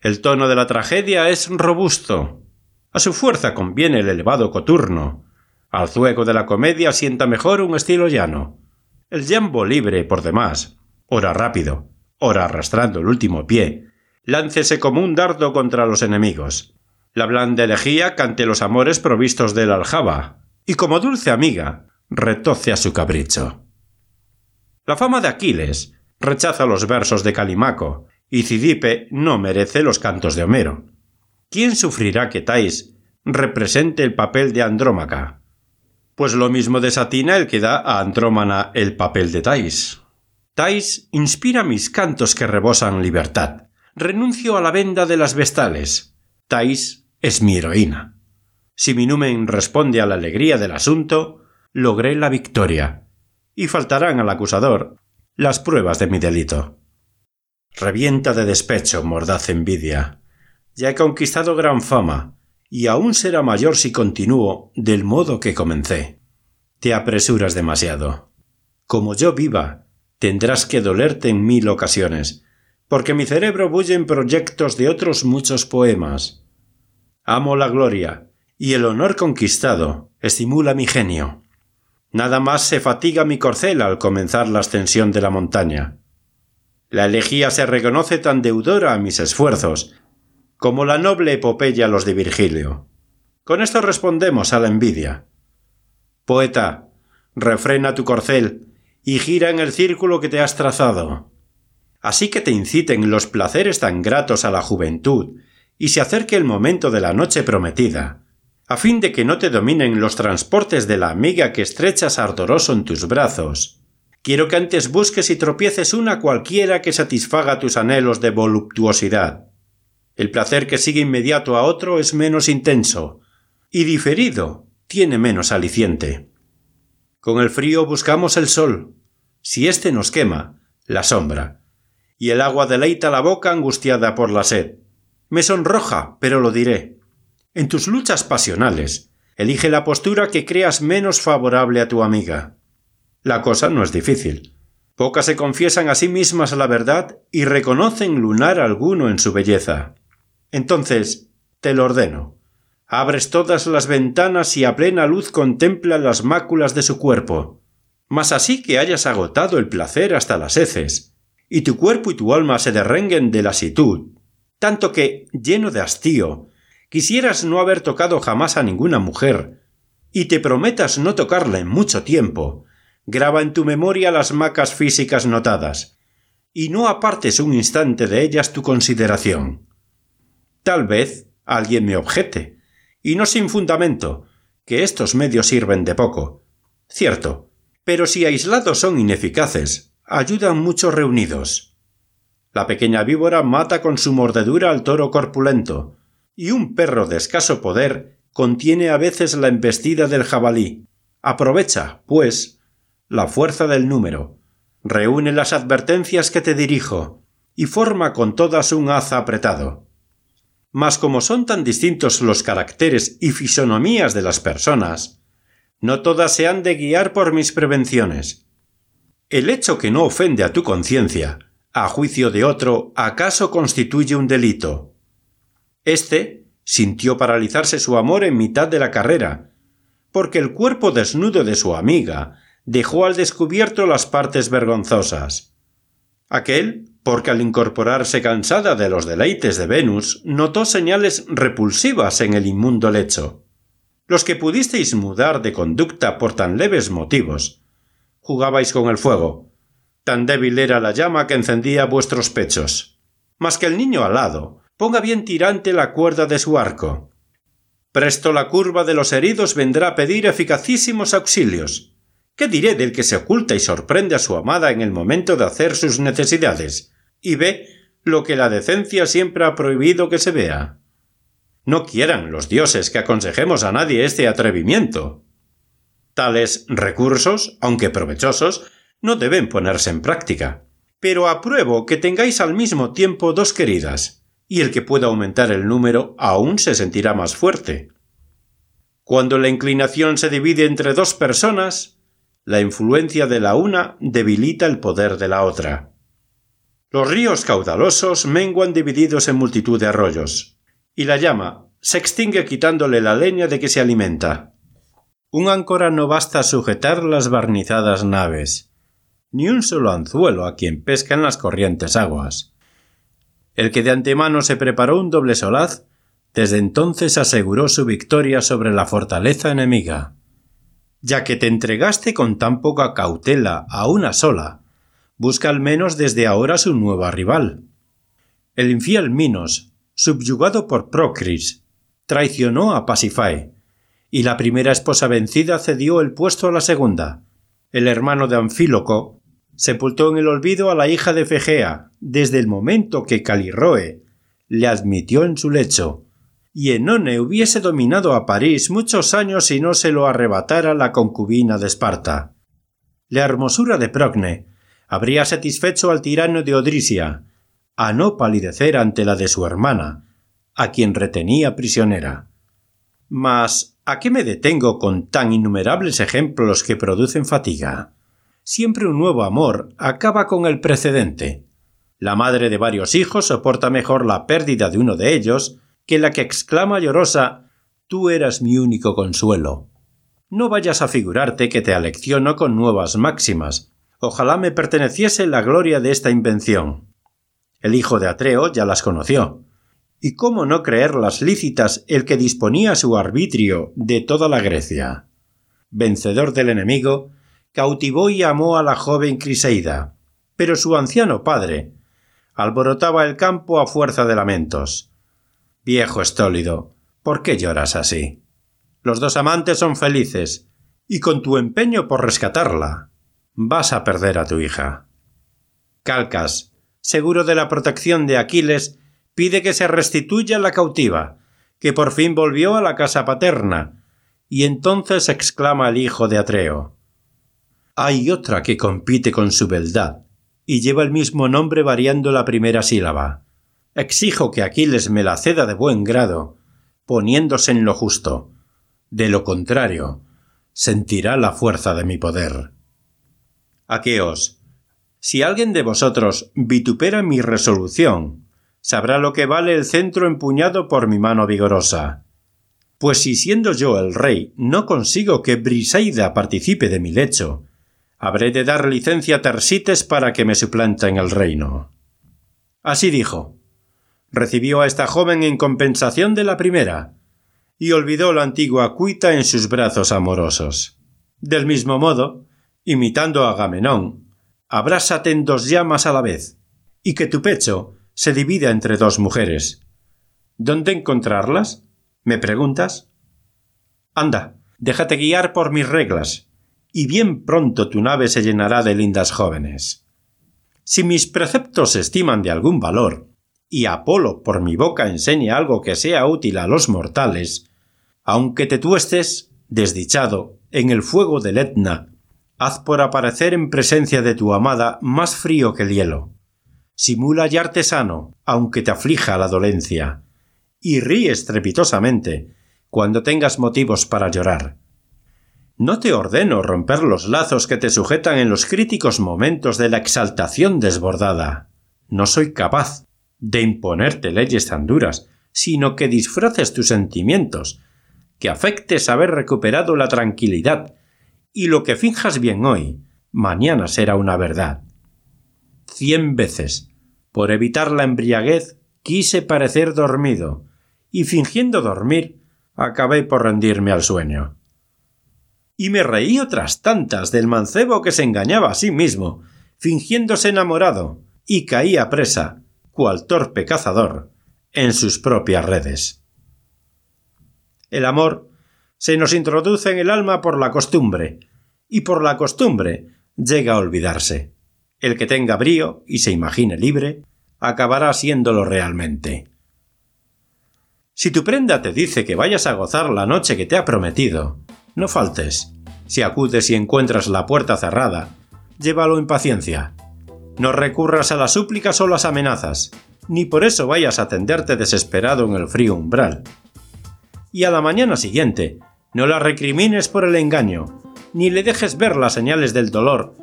El tono de la tragedia es robusto. A su fuerza conviene el elevado coturno. Al zuego de la comedia sienta mejor un estilo llano. El jambo libre, por demás, ora rápido, ora arrastrando el último pie, láncese como un dardo contra los enemigos. La blanda elegía cante los amores provistos del aljaba, y como dulce amiga, retoce a su capricho. La fama de Aquiles rechaza los versos de Calimaco, y Cidipe no merece los cantos de Homero. ¿Quién sufrirá que Tais represente el papel de Andrómaca? Pues lo mismo desatina el que da a Andrómana el papel de Tais. Tais inspira mis cantos que rebosan libertad. Renuncio a la venda de las vestales. Tais es mi heroína. Si mi numen responde a la alegría del asunto, logré la victoria. Y faltarán al acusador las pruebas de mi delito. Revienta de despecho, mordaz envidia. Ya he conquistado gran fama, y aún será mayor si continúo del modo que comencé. Te apresuras demasiado. Como yo viva, tendrás que dolerte en mil ocasiones, porque mi cerebro bulle en proyectos de otros muchos poemas. Amo la gloria, y el honor conquistado estimula mi genio. Nada más se fatiga mi corcel al comenzar la ascensión de la montaña. La elegía se reconoce tan deudora a mis esfuerzos, como la noble epopeya los de Virgilio. Con esto respondemos a la envidia. Poeta, refrena tu corcel y gira en el círculo que te has trazado. Así que te inciten los placeres tan gratos a la juventud y se acerque el momento de la noche prometida, a fin de que no te dominen los transportes de la amiga que estrechas ardoroso en tus brazos. Quiero que antes busques y tropieces una cualquiera que satisfaga tus anhelos de voluptuosidad. El placer que sigue inmediato a otro es menos intenso, y diferido tiene menos aliciente. Con el frío buscamos el sol. Si éste nos quema, la sombra. Y el agua deleita la boca angustiada por la sed. Me sonroja, pero lo diré. En tus luchas pasionales, elige la postura que creas menos favorable a tu amiga. La cosa no es difícil. Pocas se confiesan a sí mismas la verdad y reconocen lunar alguno en su belleza. Entonces, te lo ordeno. Abres todas las ventanas y a plena luz contempla las máculas de su cuerpo. Mas así que hayas agotado el placer hasta las heces, y tu cuerpo y tu alma se derrenguen de lasitud, tanto que, lleno de hastío, quisieras no haber tocado jamás a ninguna mujer, y te prometas no tocarla en mucho tiempo, graba en tu memoria las macas físicas notadas, y no apartes un instante de ellas tu consideración. Tal vez alguien me objete, y no sin fundamento, que estos medios sirven de poco. Cierto, pero si aislados son ineficaces, ayudan mucho reunidos. La pequeña víbora mata con su mordedura al toro corpulento, y un perro de escaso poder contiene a veces la embestida del jabalí. Aprovecha, pues, la fuerza del número, reúne las advertencias que te dirijo, y forma con todas un haz apretado. Mas como son tan distintos los caracteres y fisonomías de las personas, no todas se han de guiar por mis prevenciones. El hecho que no ofende a tu conciencia, a juicio de otro, acaso constituye un delito. Este sintió paralizarse su amor en mitad de la carrera, porque el cuerpo desnudo de su amiga dejó al descubierto las partes vergonzosas. Aquel, porque al incorporarse cansada de los deleites de Venus, notó señales repulsivas en el inmundo lecho. Los que pudisteis mudar de conducta por tan leves motivos, jugabais con el fuego. Tan débil era la llama que encendía vuestros pechos. Mas que el niño alado ponga bien tirante la cuerda de su arco. Presto la curva de los heridos vendrá a pedir eficacísimos auxilios. ¿Qué diré del que se oculta y sorprende a su amada en el momento de hacer sus necesidades y ve lo que la decencia siempre ha prohibido que se vea? No quieran los dioses que aconsejemos a nadie este atrevimiento. Tales recursos, aunque provechosos, no deben ponerse en práctica. Pero apruebo que tengáis al mismo tiempo dos queridas, y el que pueda aumentar el número aún se sentirá más fuerte. Cuando la inclinación se divide entre dos personas, la influencia de la una debilita el poder de la otra. Los ríos caudalosos menguan divididos en multitud de arroyos, y la llama se extingue quitándole la leña de que se alimenta. Un áncora no basta a sujetar las barnizadas naves, ni un solo anzuelo a quien pesca en las corrientes aguas. El que de antemano se preparó un doble solaz, desde entonces aseguró su victoria sobre la fortaleza enemiga ya que te entregaste con tan poca cautela a una sola, busca al menos desde ahora su nueva rival. El infiel Minos, subyugado por Procris, traicionó a Pasifae, y la primera esposa vencida cedió el puesto a la segunda. El hermano de Anfíloco sepultó en el olvido a la hija de Fegea desde el momento que Calirroe le admitió en su lecho, y Enone hubiese dominado a París muchos años si no se lo arrebatara la concubina de Esparta. La hermosura de Procne habría satisfecho al tirano de Odrisia, a no palidecer ante la de su hermana, a quien retenía prisionera. Mas, ¿a qué me detengo con tan innumerables ejemplos que producen fatiga? Siempre un nuevo amor acaba con el precedente. La madre de varios hijos soporta mejor la pérdida de uno de ellos que la que exclama llorosa Tú eras mi único consuelo. No vayas a figurarte que te alecciono con nuevas máximas. Ojalá me perteneciese la gloria de esta invención. El hijo de Atreo ya las conoció. ¿Y cómo no creerlas lícitas el que disponía su arbitrio de toda la Grecia? Vencedor del enemigo, cautivó y amó a la joven Criseida, pero su anciano padre alborotaba el campo a fuerza de lamentos. Viejo estólido, ¿por qué lloras así? Los dos amantes son felices, y con tu empeño por rescatarla, vas a perder a tu hija. Calcas, seguro de la protección de Aquiles, pide que se restituya la cautiva, que por fin volvió a la casa paterna, y entonces exclama el hijo de Atreo. Hay otra que compite con su beldad, y lleva el mismo nombre variando la primera sílaba. Exijo que Aquiles me la ceda de buen grado, poniéndose en lo justo. De lo contrario, sentirá la fuerza de mi poder. Aqueos, si alguien de vosotros vitupera mi resolución, sabrá lo que vale el centro empuñado por mi mano vigorosa. Pues si siendo yo el rey no consigo que Briseida participe de mi lecho, habré de dar licencia a Tersites para que me suplanta en el reino. Así dijo, recibió a esta joven en compensación de la primera, y olvidó la antigua cuita en sus brazos amorosos. Del mismo modo, imitando a Agamenón, abrásate en dos llamas a la vez, y que tu pecho se divida entre dos mujeres. ¿Dónde encontrarlas? ¿Me preguntas? Anda, déjate guiar por mis reglas, y bien pronto tu nave se llenará de lindas jóvenes. Si mis preceptos se estiman de algún valor, y Apolo por mi boca enseña algo que sea útil a los mortales, aunque te tuestes, desdichado, en el fuego del Etna, haz por aparecer en presencia de tu amada más frío que el hielo. Simula y artesano, aunque te aflija la dolencia, y ríe estrepitosamente cuando tengas motivos para llorar. No te ordeno romper los lazos que te sujetan en los críticos momentos de la exaltación desbordada. No soy capaz de imponerte leyes tan duras, sino que disfraces tus sentimientos, que afectes haber recuperado la tranquilidad, y lo que finjas bien hoy, mañana será una verdad. Cien veces, por evitar la embriaguez, quise parecer dormido, y fingiendo dormir, acabé por rendirme al sueño y me reí otras tantas del mancebo que se engañaba a sí mismo, fingiéndose enamorado, y caía presa, cual torpe cazador, en sus propias redes. El amor se nos introduce en el alma por la costumbre, y por la costumbre llega a olvidarse. El que tenga brío y se imagine libre, acabará siéndolo realmente. Si tu prenda te dice que vayas a gozar la noche que te ha prometido, no faltes. Si acudes y encuentras la puerta cerrada, llévalo en paciencia. No recurras a las súplicas o las amenazas, ni por eso vayas a tenderte desesperado en el frío umbral. Y a la mañana siguiente, no la recrimines por el engaño, ni le dejes ver las señales del dolor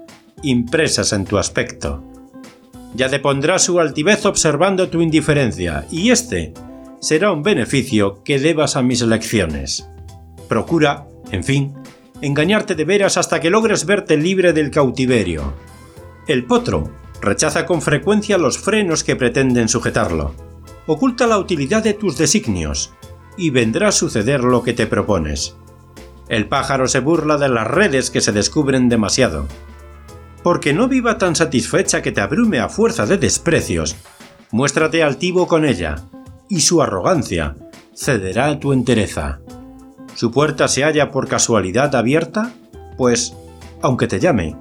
impresas en tu aspecto. Ya depondrá su altivez observando tu indiferencia, y este será un beneficio que debas a mis lecciones. Procura, en fin, engañarte de veras hasta que logres verte libre del cautiverio. El potro rechaza con frecuencia los frenos que pretenden sujetarlo. Oculta la utilidad de tus designios, y vendrá a suceder lo que te propones. El pájaro se burla de las redes que se descubren demasiado. Porque no viva tan satisfecha que te abrume a fuerza de desprecios, muéstrate altivo con ella, y su arrogancia cederá a tu entereza su puerta se halla por casualidad abierta, pues, aunque te llame,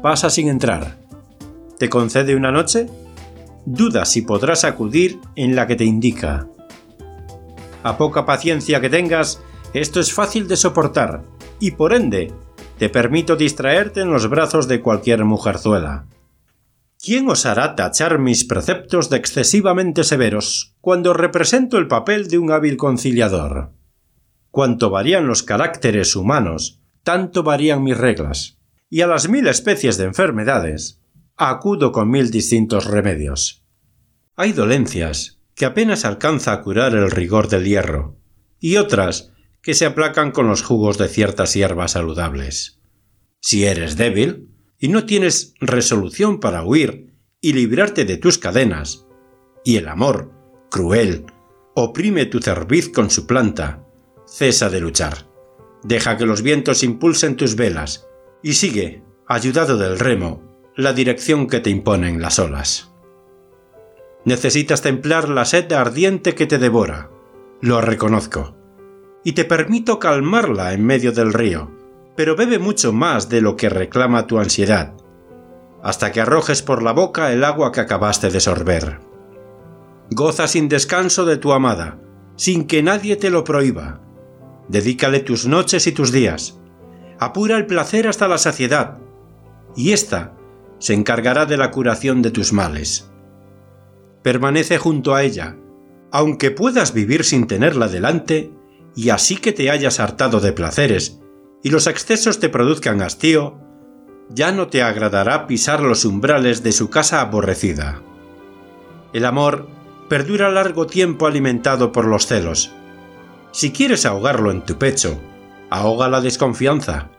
pasa sin entrar. ¿Te concede una noche? Duda si podrás acudir en la que te indica. A poca paciencia que tengas, esto es fácil de soportar, y por ende, te permito distraerte en los brazos de cualquier mujerzuela. ¿Quién osará tachar mis preceptos de excesivamente severos cuando represento el papel de un hábil conciliador? Cuanto varían los caracteres humanos, tanto varían mis reglas. Y a las mil especies de enfermedades, acudo con mil distintos remedios. Hay dolencias que apenas alcanza a curar el rigor del hierro, y otras que se aplacan con los jugos de ciertas hierbas saludables. Si eres débil y no tienes resolución para huir y librarte de tus cadenas, y el amor, cruel, oprime tu cerviz con su planta, cesa de luchar. Deja que los vientos impulsen tus velas y sigue, ayudado del remo, la dirección que te imponen las olas. Necesitas templar la sed ardiente que te devora, lo reconozco, y te permito calmarla en medio del río, pero bebe mucho más de lo que reclama tu ansiedad, hasta que arrojes por la boca el agua que acabaste de sorber. Goza sin descanso de tu amada, sin que nadie te lo prohíba, Dedícale tus noches y tus días. Apura el placer hasta la saciedad, y ésta se encargará de la curación de tus males. Permanece junto a ella, aunque puedas vivir sin tenerla delante, y así que te hayas hartado de placeres y los excesos te produzcan hastío, ya no te agradará pisar los umbrales de su casa aborrecida. El amor perdura largo tiempo alimentado por los celos, si quieres ahogarlo en tu pecho, ahoga la desconfianza.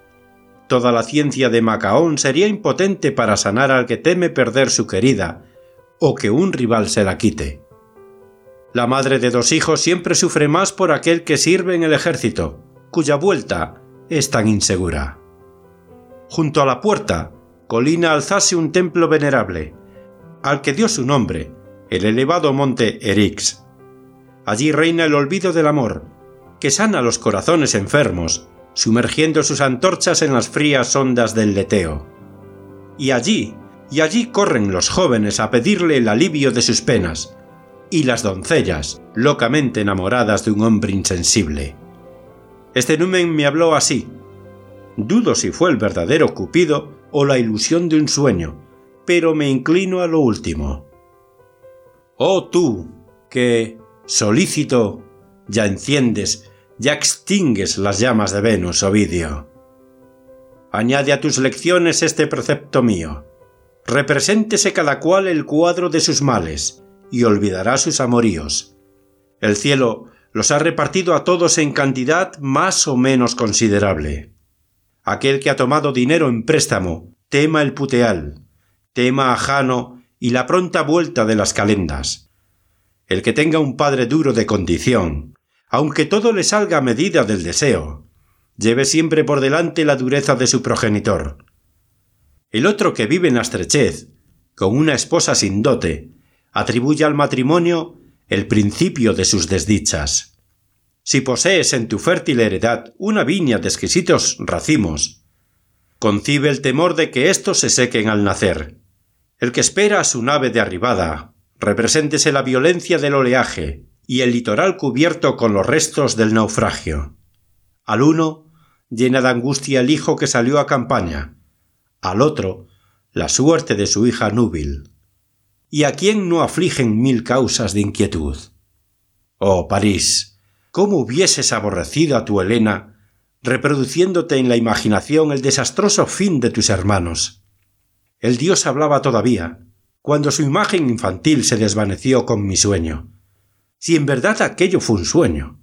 Toda la ciencia de Macaón sería impotente para sanar al que teme perder su querida, o que un rival se la quite. La madre de dos hijos siempre sufre más por aquel que sirve en el ejército, cuya vuelta es tan insegura. junto a la puerta, colina alzase un templo venerable, al que dio su nombre, el elevado monte Erix. Allí reina el olvido del amor, que sana los corazones enfermos, sumergiendo sus antorchas en las frías ondas del leteo. Y allí, y allí corren los jóvenes a pedirle el alivio de sus penas, y las doncellas, locamente enamoradas de un hombre insensible. Este numen me habló así. Dudo si fue el verdadero Cupido o la ilusión de un sueño, pero me inclino a lo último. Oh tú, que, solícito, ya enciendes, ya extingues las llamas de Venus, Ovidio. Añade a tus lecciones este precepto mío. Represéntese cada cual el cuadro de sus males, y olvidará sus amoríos. El cielo los ha repartido a todos en cantidad más o menos considerable. Aquel que ha tomado dinero en préstamo, tema el puteal, tema a Jano y la pronta vuelta de las calendas. El que tenga un padre duro de condición, aunque todo le salga a medida del deseo, lleve siempre por delante la dureza de su progenitor. El otro que vive en la estrechez, con una esposa sin dote, atribuye al matrimonio el principio de sus desdichas. Si posees en tu fértil heredad una viña de exquisitos racimos, concibe el temor de que éstos se sequen al nacer. El que espera a su nave de arribada, represéntese la violencia del oleaje y el litoral cubierto con los restos del naufragio. Al uno, llena de angustia el hijo que salió a campaña, al otro, la suerte de su hija núbil y a quién no afligen mil causas de inquietud. Oh París, cómo hubieses aborrecido a tu Helena, reproduciéndote en la imaginación el desastroso fin de tus hermanos. El dios hablaba todavía, cuando su imagen infantil se desvaneció con mi sueño. Si en verdad aquello fue un sueño.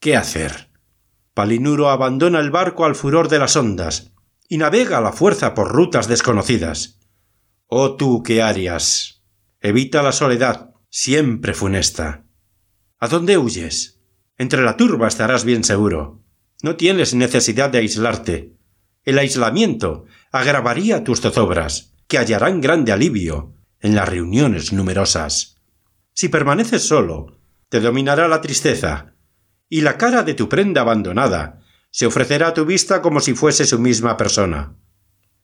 ¿Qué hacer? Palinuro abandona el barco al furor de las ondas y navega a la fuerza por rutas desconocidas. Oh tú que Arias, evita la soledad, siempre funesta. ¿A dónde huyes? Entre la turba estarás bien seguro. No tienes necesidad de aislarte. El aislamiento agravaría tus zozobras, que hallarán grande alivio en las reuniones numerosas. Si permaneces solo, te dominará la tristeza, y la cara de tu prenda abandonada se ofrecerá a tu vista como si fuese su misma persona.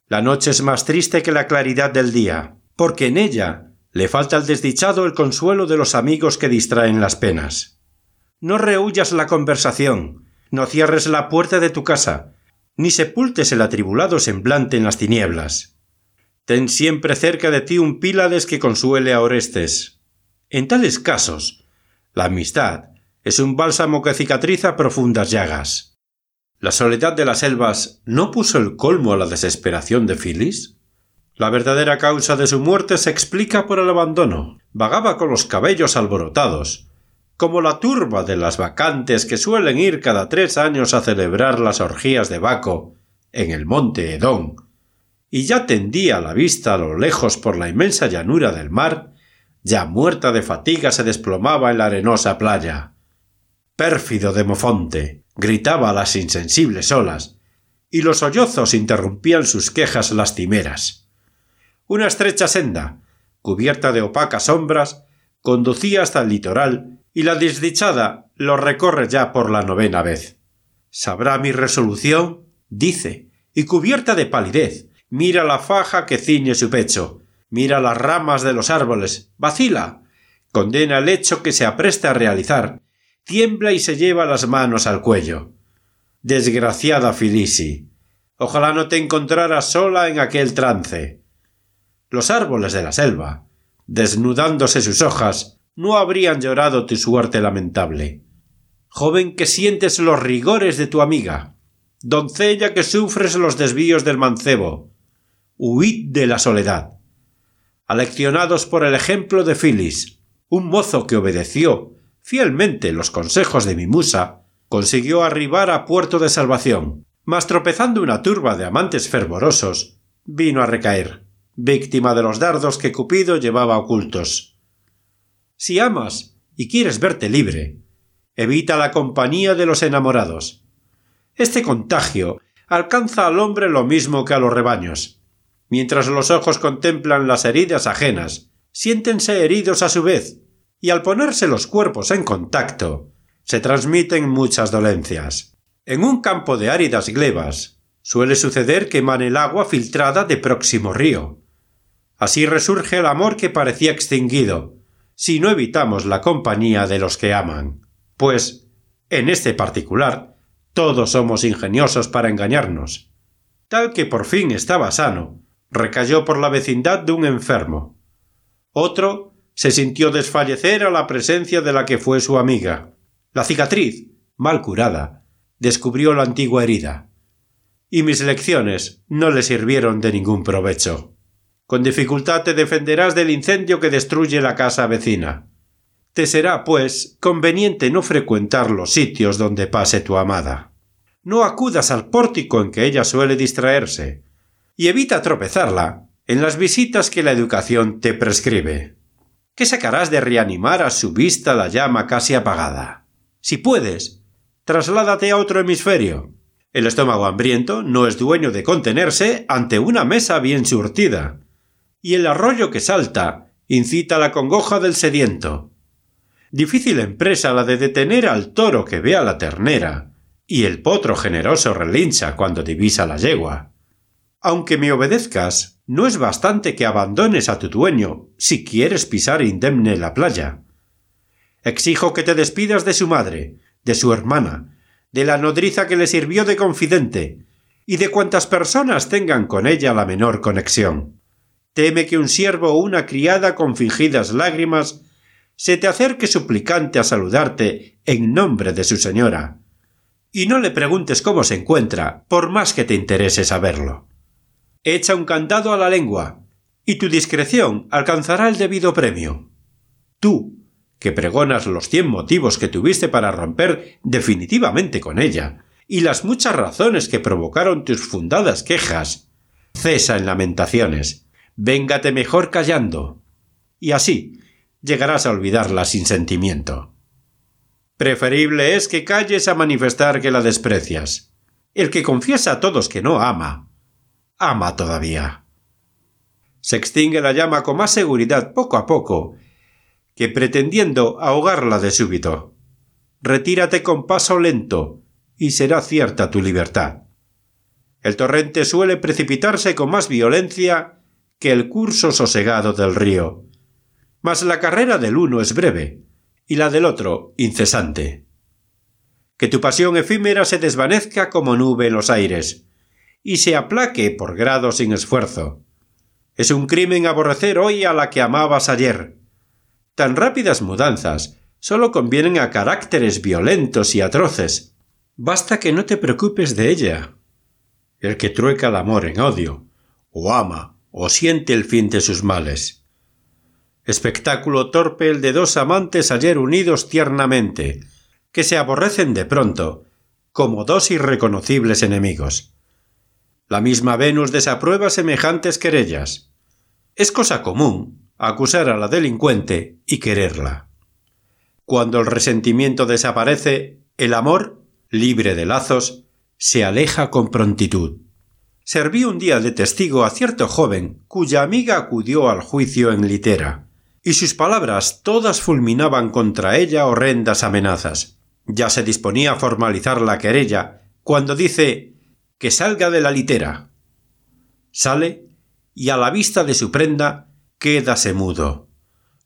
La noche es más triste que la claridad del día, porque en ella le falta al desdichado el consuelo de los amigos que distraen las penas. No rehuyas la conversación, no cierres la puerta de tu casa, ni sepultes el atribulado semblante en las tinieblas. Ten siempre cerca de ti un Pílades que consuele a Orestes. En tales casos, la amistad es un bálsamo que cicatriza profundas llagas. ¿La soledad de las selvas no puso el colmo a la desesperación de Phyllis? La verdadera causa de su muerte se explica por el abandono. Vagaba con los cabellos alborotados, como la turba de las vacantes que suelen ir cada tres años a celebrar las orgías de Baco en el monte Edón, y ya tendía la vista a lo lejos por la inmensa llanura del mar, ya muerta de fatiga se desplomaba en la arenosa playa. Pérfido Demofonte, gritaba a las insensibles olas, y los sollozos interrumpían sus quejas lastimeras. Una estrecha senda, cubierta de opacas sombras, conducía hasta el litoral, y la desdichada lo recorre ya por la novena vez. ¿Sabrá mi resolución? dice, y cubierta de palidez, mira la faja que ciñe su pecho, mira las ramas de los árboles, vacila, condena el hecho que se apresta a realizar, tiembla y se lleva las manos al cuello. Desgraciada Filisi. Ojalá no te encontraras sola en aquel trance. Los árboles de la selva, desnudándose sus hojas, no habrían llorado tu suerte lamentable. Joven que sientes los rigores de tu amiga, doncella que sufres los desvíos del mancebo, huid de la soledad. Aleccionados por el ejemplo de Filis, un mozo que obedeció fielmente los consejos de mi musa, consiguió arribar a puerto de salvación, mas tropezando una turba de amantes fervorosos, vino a recaer, víctima de los dardos que Cupido llevaba ocultos. Si amas y quieres verte libre, evita la compañía de los enamorados. Este contagio alcanza al hombre lo mismo que a los rebaños. Mientras los ojos contemplan las heridas ajenas, siéntense heridos a su vez, y al ponerse los cuerpos en contacto, se transmiten muchas dolencias. En un campo de áridas glebas suele suceder que emane el agua filtrada de próximo río. Así resurge el amor que parecía extinguido, si no evitamos la compañía de los que aman. Pues, en este particular, todos somos ingeniosos para engañarnos. Tal que por fin estaba sano, recayó por la vecindad de un enfermo. Otro se sintió desfallecer a la presencia de la que fue su amiga. La cicatriz, mal curada, descubrió la antigua herida. Y mis lecciones no le sirvieron de ningún provecho. Con dificultad te defenderás del incendio que destruye la casa vecina. Te será, pues, conveniente no frecuentar los sitios donde pase tu amada. No acudas al pórtico en que ella suele distraerse, y evita tropezarla en las visitas que la educación te prescribe. ¿Qué sacarás de reanimar a su vista la llama casi apagada? Si puedes, trasládate a otro hemisferio. El estómago hambriento no es dueño de contenerse ante una mesa bien surtida, y el arroyo que salta incita la congoja del sediento. Difícil empresa la de detener al toro que ve a la ternera, y el potro generoso relincha cuando divisa la yegua. Aunque me obedezcas, no es bastante que abandones a tu dueño si quieres pisar indemne la playa. Exijo que te despidas de su madre, de su hermana, de la nodriza que le sirvió de confidente, y de cuantas personas tengan con ella la menor conexión. Teme que un siervo o una criada con fingidas lágrimas se te acerque suplicante a saludarte en nombre de su señora. Y no le preguntes cómo se encuentra, por más que te interese saberlo. Echa un candado a la lengua, y tu discreción alcanzará el debido premio. Tú, que pregonas los cien motivos que tuviste para romper definitivamente con ella, y las muchas razones que provocaron tus fundadas quejas, cesa en lamentaciones, véngate mejor callando. Y así, llegarás a olvidarla sin sentimiento. Preferible es que calles a manifestar que la desprecias. El que confiesa a todos que no ama, ama todavía. Se extingue la llama con más seguridad poco a poco que pretendiendo ahogarla de súbito. Retírate con paso lento y será cierta tu libertad. El torrente suele precipitarse con más violencia que el curso sosegado del río, mas la carrera del uno es breve y la del otro incesante. Que tu pasión efímera se desvanezca como nube en los aires y se aplaque por grado sin esfuerzo. Es un crimen aborrecer hoy a la que amabas ayer. Tan rápidas mudanzas solo convienen a caracteres violentos y atroces. Basta que no te preocupes de ella. El que trueca el amor en odio, o ama, o siente el fin de sus males. Espectáculo torpe el de dos amantes ayer unidos tiernamente, que se aborrecen de pronto, como dos irreconocibles enemigos. La misma Venus desaprueba semejantes querellas. Es cosa común acusar a la delincuente y quererla. Cuando el resentimiento desaparece, el amor, libre de lazos, se aleja con prontitud. Serví un día de testigo a cierto joven cuya amiga acudió al juicio en litera y sus palabras todas fulminaban contra ella horrendas amenazas. Ya se disponía a formalizar la querella cuando dice que salga de la litera. Sale y a la vista de su prenda quédase mudo.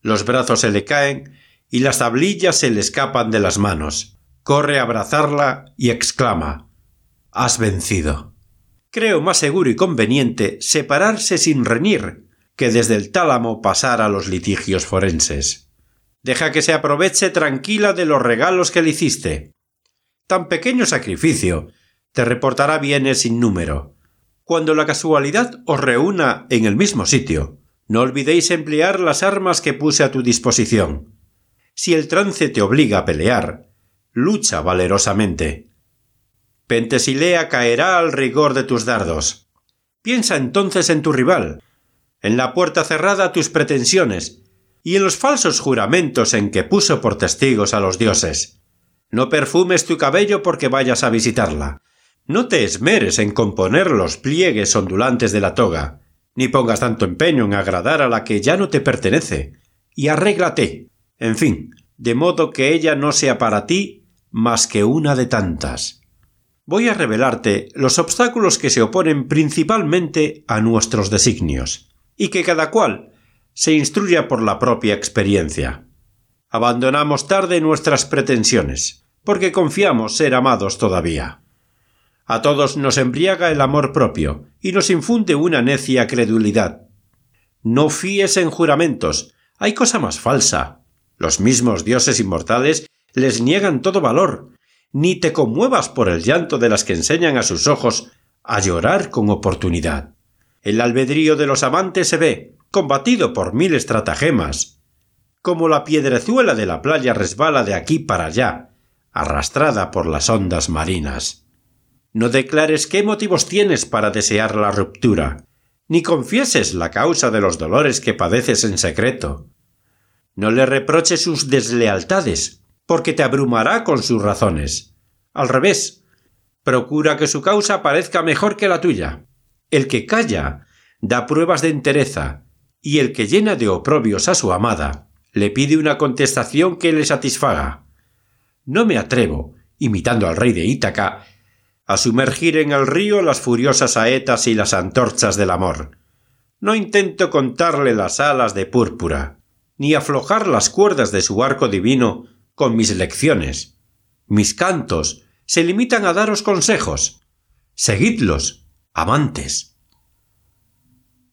Los brazos se le caen y las tablillas se le escapan de las manos. Corre a abrazarla y exclama Has vencido. Creo más seguro y conveniente separarse sin reñir que desde el tálamo pasar a los litigios forenses. Deja que se aproveche tranquila de los regalos que le hiciste. Tan pequeño sacrificio te reportará bienes sin número. Cuando la casualidad os reúna en el mismo sitio, no olvidéis emplear las armas que puse a tu disposición. Si el trance te obliga a pelear, lucha valerosamente. Pentesilea caerá al rigor de tus dardos. Piensa entonces en tu rival, en la puerta cerrada tus pretensiones, y en los falsos juramentos en que puso por testigos a los dioses. No perfumes tu cabello porque vayas a visitarla. No te esmeres en componer los pliegues ondulantes de la toga, ni pongas tanto empeño en agradar a la que ya no te pertenece, y arréglate, en fin, de modo que ella no sea para ti más que una de tantas. Voy a revelarte los obstáculos que se oponen principalmente a nuestros designios, y que cada cual se instruya por la propia experiencia. Abandonamos tarde nuestras pretensiones, porque confiamos ser amados todavía. A todos nos embriaga el amor propio y nos infunde una necia credulidad. No fíes en juramentos, hay cosa más falsa. Los mismos dioses inmortales les niegan todo valor. Ni te conmuevas por el llanto de las que enseñan a sus ojos a llorar con oportunidad. El albedrío de los amantes se ve, combatido por mil estratagemas. Como la piedrezuela de la playa resbala de aquí para allá, arrastrada por las ondas marinas. No declares qué motivos tienes para desear la ruptura, ni confieses la causa de los dolores que padeces en secreto. No le reproches sus deslealtades, porque te abrumará con sus razones. Al revés, procura que su causa parezca mejor que la tuya. El que calla da pruebas de entereza, y el que llena de oprobios a su amada le pide una contestación que le satisfaga no me atrevo, imitando al rey de Ítaca, a sumergir en el río las furiosas saetas y las antorchas del amor. No intento contarle las alas de púrpura, ni aflojar las cuerdas de su arco divino con mis lecciones. Mis cantos se limitan a daros consejos. Seguidlos, amantes.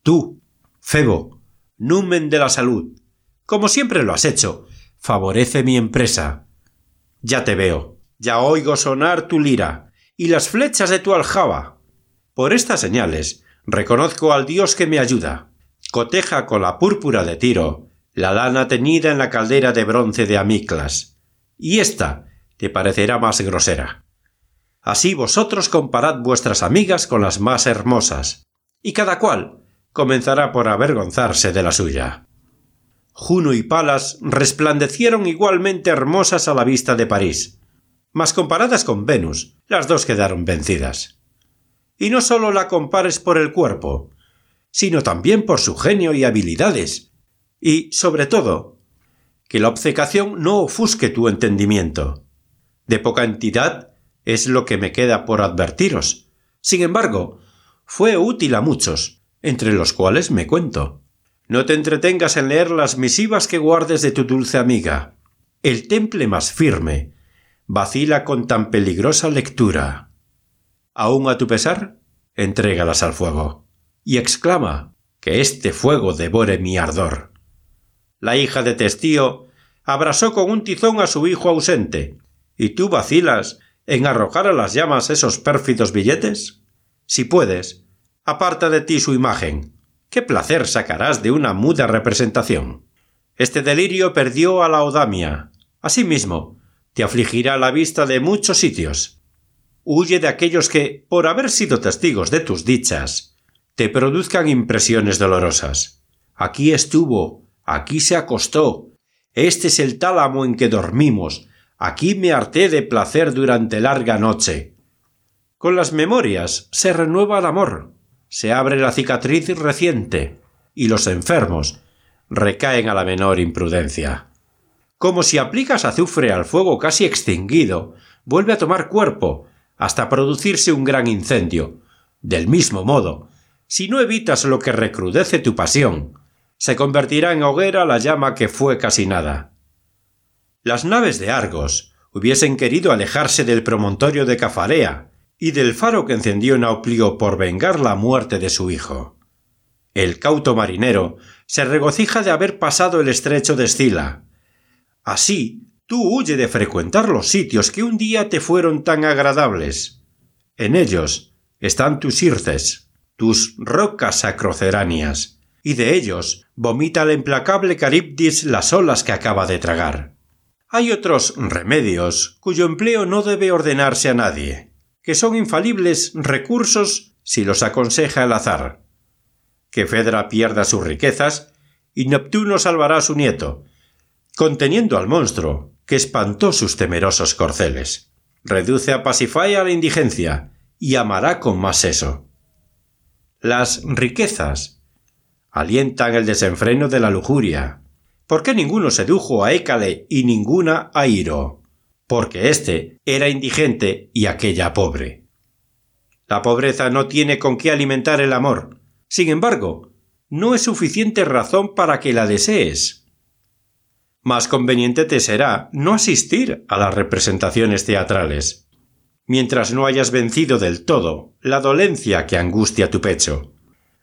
Tú, Febo, numen de la salud, como siempre lo has hecho, favorece mi empresa. Ya te veo, ya oigo sonar tu lira y las flechas de tu aljaba. Por estas señales reconozco al Dios que me ayuda. Coteja con la púrpura de Tiro, la lana teñida en la caldera de bronce de Amiclas. Y ésta te parecerá más grosera. Así vosotros comparad vuestras amigas con las más hermosas, y cada cual comenzará por avergonzarse de la suya. Juno y Palas resplandecieron igualmente hermosas a la vista de París, mas comparadas con Venus, las dos quedaron vencidas. Y no sólo la compares por el cuerpo, sino también por su genio y habilidades, y, sobre todo, que la obcecación no ofusque tu entendimiento. De poca entidad es lo que me queda por advertiros. Sin embargo, fue útil a muchos, entre los cuales me cuento. No te entretengas en leer las misivas que guardes de tu dulce amiga. El temple más firme vacila con tan peligrosa lectura. Aún a tu pesar, entrégalas al fuego, y exclama que este fuego devore mi ardor. La hija de Testío abrasó con un tizón a su hijo ausente, y tú vacilas en arrojar a las llamas esos pérfidos billetes? Si puedes, aparta de ti su imagen, ¿Qué placer sacarás de una muda representación? Este delirio perdió a la odamia. Asimismo, te afligirá la vista de muchos sitios. Huye de aquellos que, por haber sido testigos de tus dichas, te produzcan impresiones dolorosas. Aquí estuvo, aquí se acostó, este es el tálamo en que dormimos, aquí me harté de placer durante larga noche. Con las memorias se renueva el amor, se abre la cicatriz reciente y los enfermos recaen a la menor imprudencia. Como si aplicas azufre al fuego casi extinguido, vuelve a tomar cuerpo hasta producirse un gran incendio. Del mismo modo, si no evitas lo que recrudece tu pasión, se convertirá en hoguera la llama que fue casi nada. Las naves de Argos hubiesen querido alejarse del promontorio de Cafarea, y del faro que encendió Nauplio por vengar la muerte de su hijo. El cauto marinero se regocija de haber pasado el estrecho de Escila. Así, tú huye de frecuentar los sitios que un día te fueron tan agradables. En ellos están tus irces, tus rocas sacroceráneas, y de ellos vomita el implacable Caribdis las olas que acaba de tragar. Hay otros remedios cuyo empleo no debe ordenarse a nadie que son infalibles recursos si los aconseja el azar. Que Fedra pierda sus riquezas y Neptuno salvará a su nieto, conteniendo al monstruo que espantó sus temerosos corceles. Reduce a Pasifai a la indigencia y amará con más eso. Las riquezas alientan el desenfreno de la lujuria. ¿Por qué ninguno sedujo a Écale y ninguna a Iro? Porque éste era indigente y aquella pobre. La pobreza no tiene con qué alimentar el amor. Sin embargo, no es suficiente razón para que la desees. Más conveniente te será no asistir a las representaciones teatrales, mientras no hayas vencido del todo la dolencia que angustia tu pecho.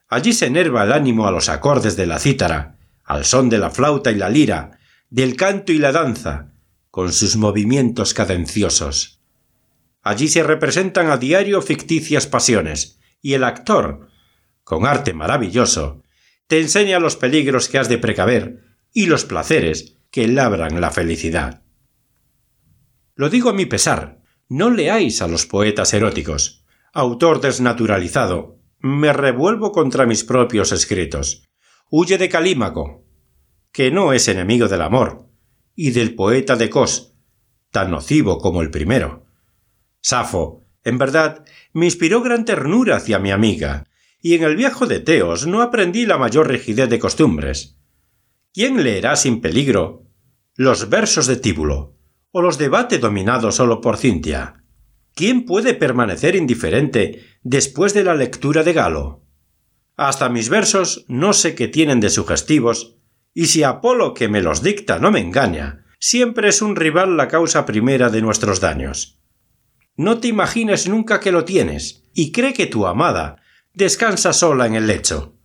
Allí se enerva el ánimo a los acordes de la cítara, al son de la flauta y la lira, del canto y la danza, con sus movimientos cadenciosos. Allí se representan a diario ficticias pasiones, y el actor, con arte maravilloso, te enseña los peligros que has de precaver y los placeres que labran la felicidad. Lo digo a mi pesar, no leáis a los poetas eróticos. Autor desnaturalizado, me revuelvo contra mis propios escritos. Huye de Calímaco, que no es enemigo del amor, y del poeta de Cos, tan nocivo como el primero. Safo, en verdad, me inspiró gran ternura hacia mi amiga, y en el viejo de Teos no aprendí la mayor rigidez de costumbres. ¿Quién leerá sin peligro los versos de Tíbulo o los debate dominados solo por Cintia? ¿Quién puede permanecer indiferente después de la lectura de Galo? Hasta mis versos no sé qué tienen de sugestivos, y si Apolo que me los dicta no me engaña, siempre es un rival la causa primera de nuestros daños. No te imagines nunca que lo tienes, y cree que tu amada descansa sola en el lecho.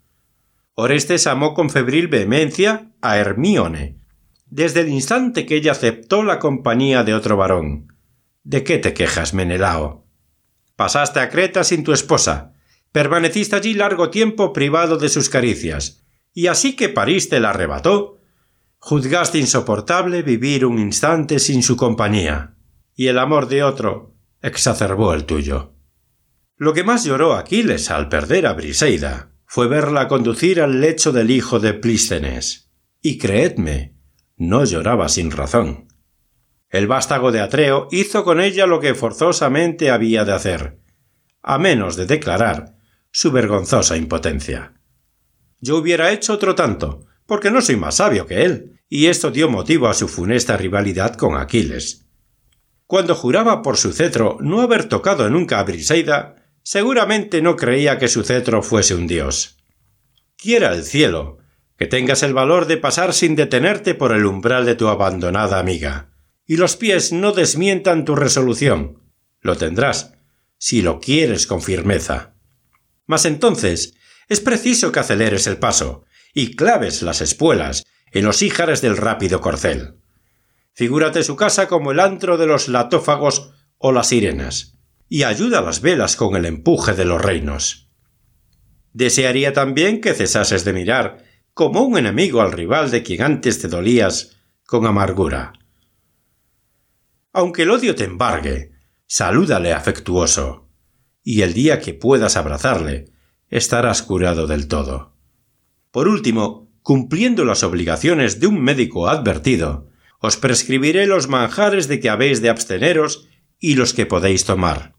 Orestes amó con febril vehemencia a Hermíone, desde el instante que ella aceptó la compañía de otro varón. ¿De qué te quejas, Menelao? Pasaste a Creta sin tu esposa, permaneciste allí largo tiempo privado de sus caricias, y así que pariste la arrebató, juzgaste insoportable vivir un instante sin su compañía, y el amor de otro exacerbó el tuyo. Lo que más lloró Aquiles al perder a Briseida fue verla conducir al lecho del hijo de Plístenes. Y creedme, no lloraba sin razón. El vástago de Atreo hizo con ella lo que forzosamente había de hacer, a menos de declarar su vergonzosa impotencia. Yo hubiera hecho otro tanto, porque no soy más sabio que él, y esto dio motivo a su funesta rivalidad con Aquiles. Cuando juraba por su cetro no haber tocado nunca a Briseida, seguramente no creía que su cetro fuese un dios. Quiera el cielo que tengas el valor de pasar sin detenerte por el umbral de tu abandonada amiga, y los pies no desmientan tu resolución. Lo tendrás, si lo quieres con firmeza. Mas entonces es preciso que aceleres el paso y claves las espuelas en los híjares del rápido corcel. Figúrate su casa como el antro de los latófagos o las sirenas, y ayuda a las velas con el empuje de los reinos. Desearía también que cesases de mirar como un enemigo al rival de quien antes te dolías con amargura. Aunque el odio te embargue, salúdale afectuoso, y el día que puedas abrazarle, estarás curado del todo. Por último, cumpliendo las obligaciones de un médico advertido, os prescribiré los manjares de que habéis de absteneros y los que podéis tomar.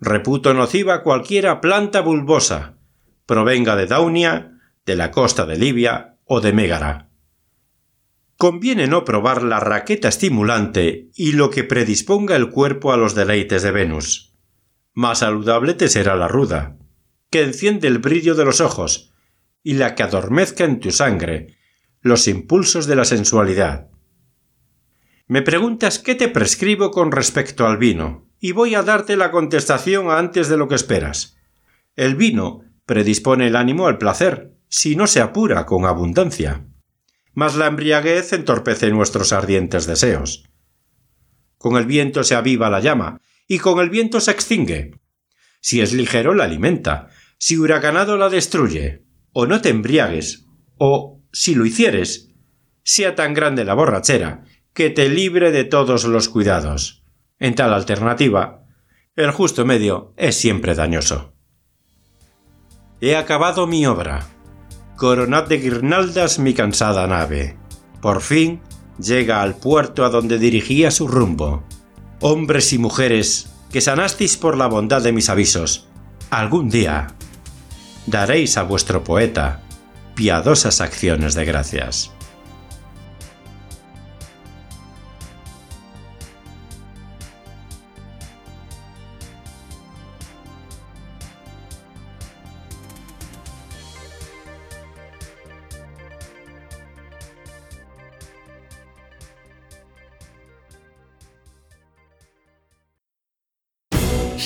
Reputo nociva cualquiera planta bulbosa, provenga de Daunia, de la costa de Libia o de Mégara conviene no probar la raqueta estimulante y lo que predisponga el cuerpo a los deleites de Venus. Más saludable te será la ruda, que enciende el brillo de los ojos, y la que adormezca en tu sangre los impulsos de la sensualidad. Me preguntas qué te prescribo con respecto al vino, y voy a darte la contestación antes de lo que esperas. El vino predispone el ánimo al placer, si no se apura con abundancia mas la embriaguez entorpece nuestros ardientes deseos. Con el viento se aviva la llama, y con el viento se extingue. Si es ligero, la alimenta, si huracanado la destruye. O no te embriagues, o, si lo hicieres, sea tan grande la borrachera, que te libre de todos los cuidados. En tal alternativa, el justo medio es siempre dañoso. He acabado mi obra coronad de guirnaldas mi cansada nave. Por fin llega al puerto a donde dirigía su rumbo. Hombres y mujeres, que sanasteis por la bondad de mis avisos. Algún día daréis a vuestro poeta piadosas acciones de gracias.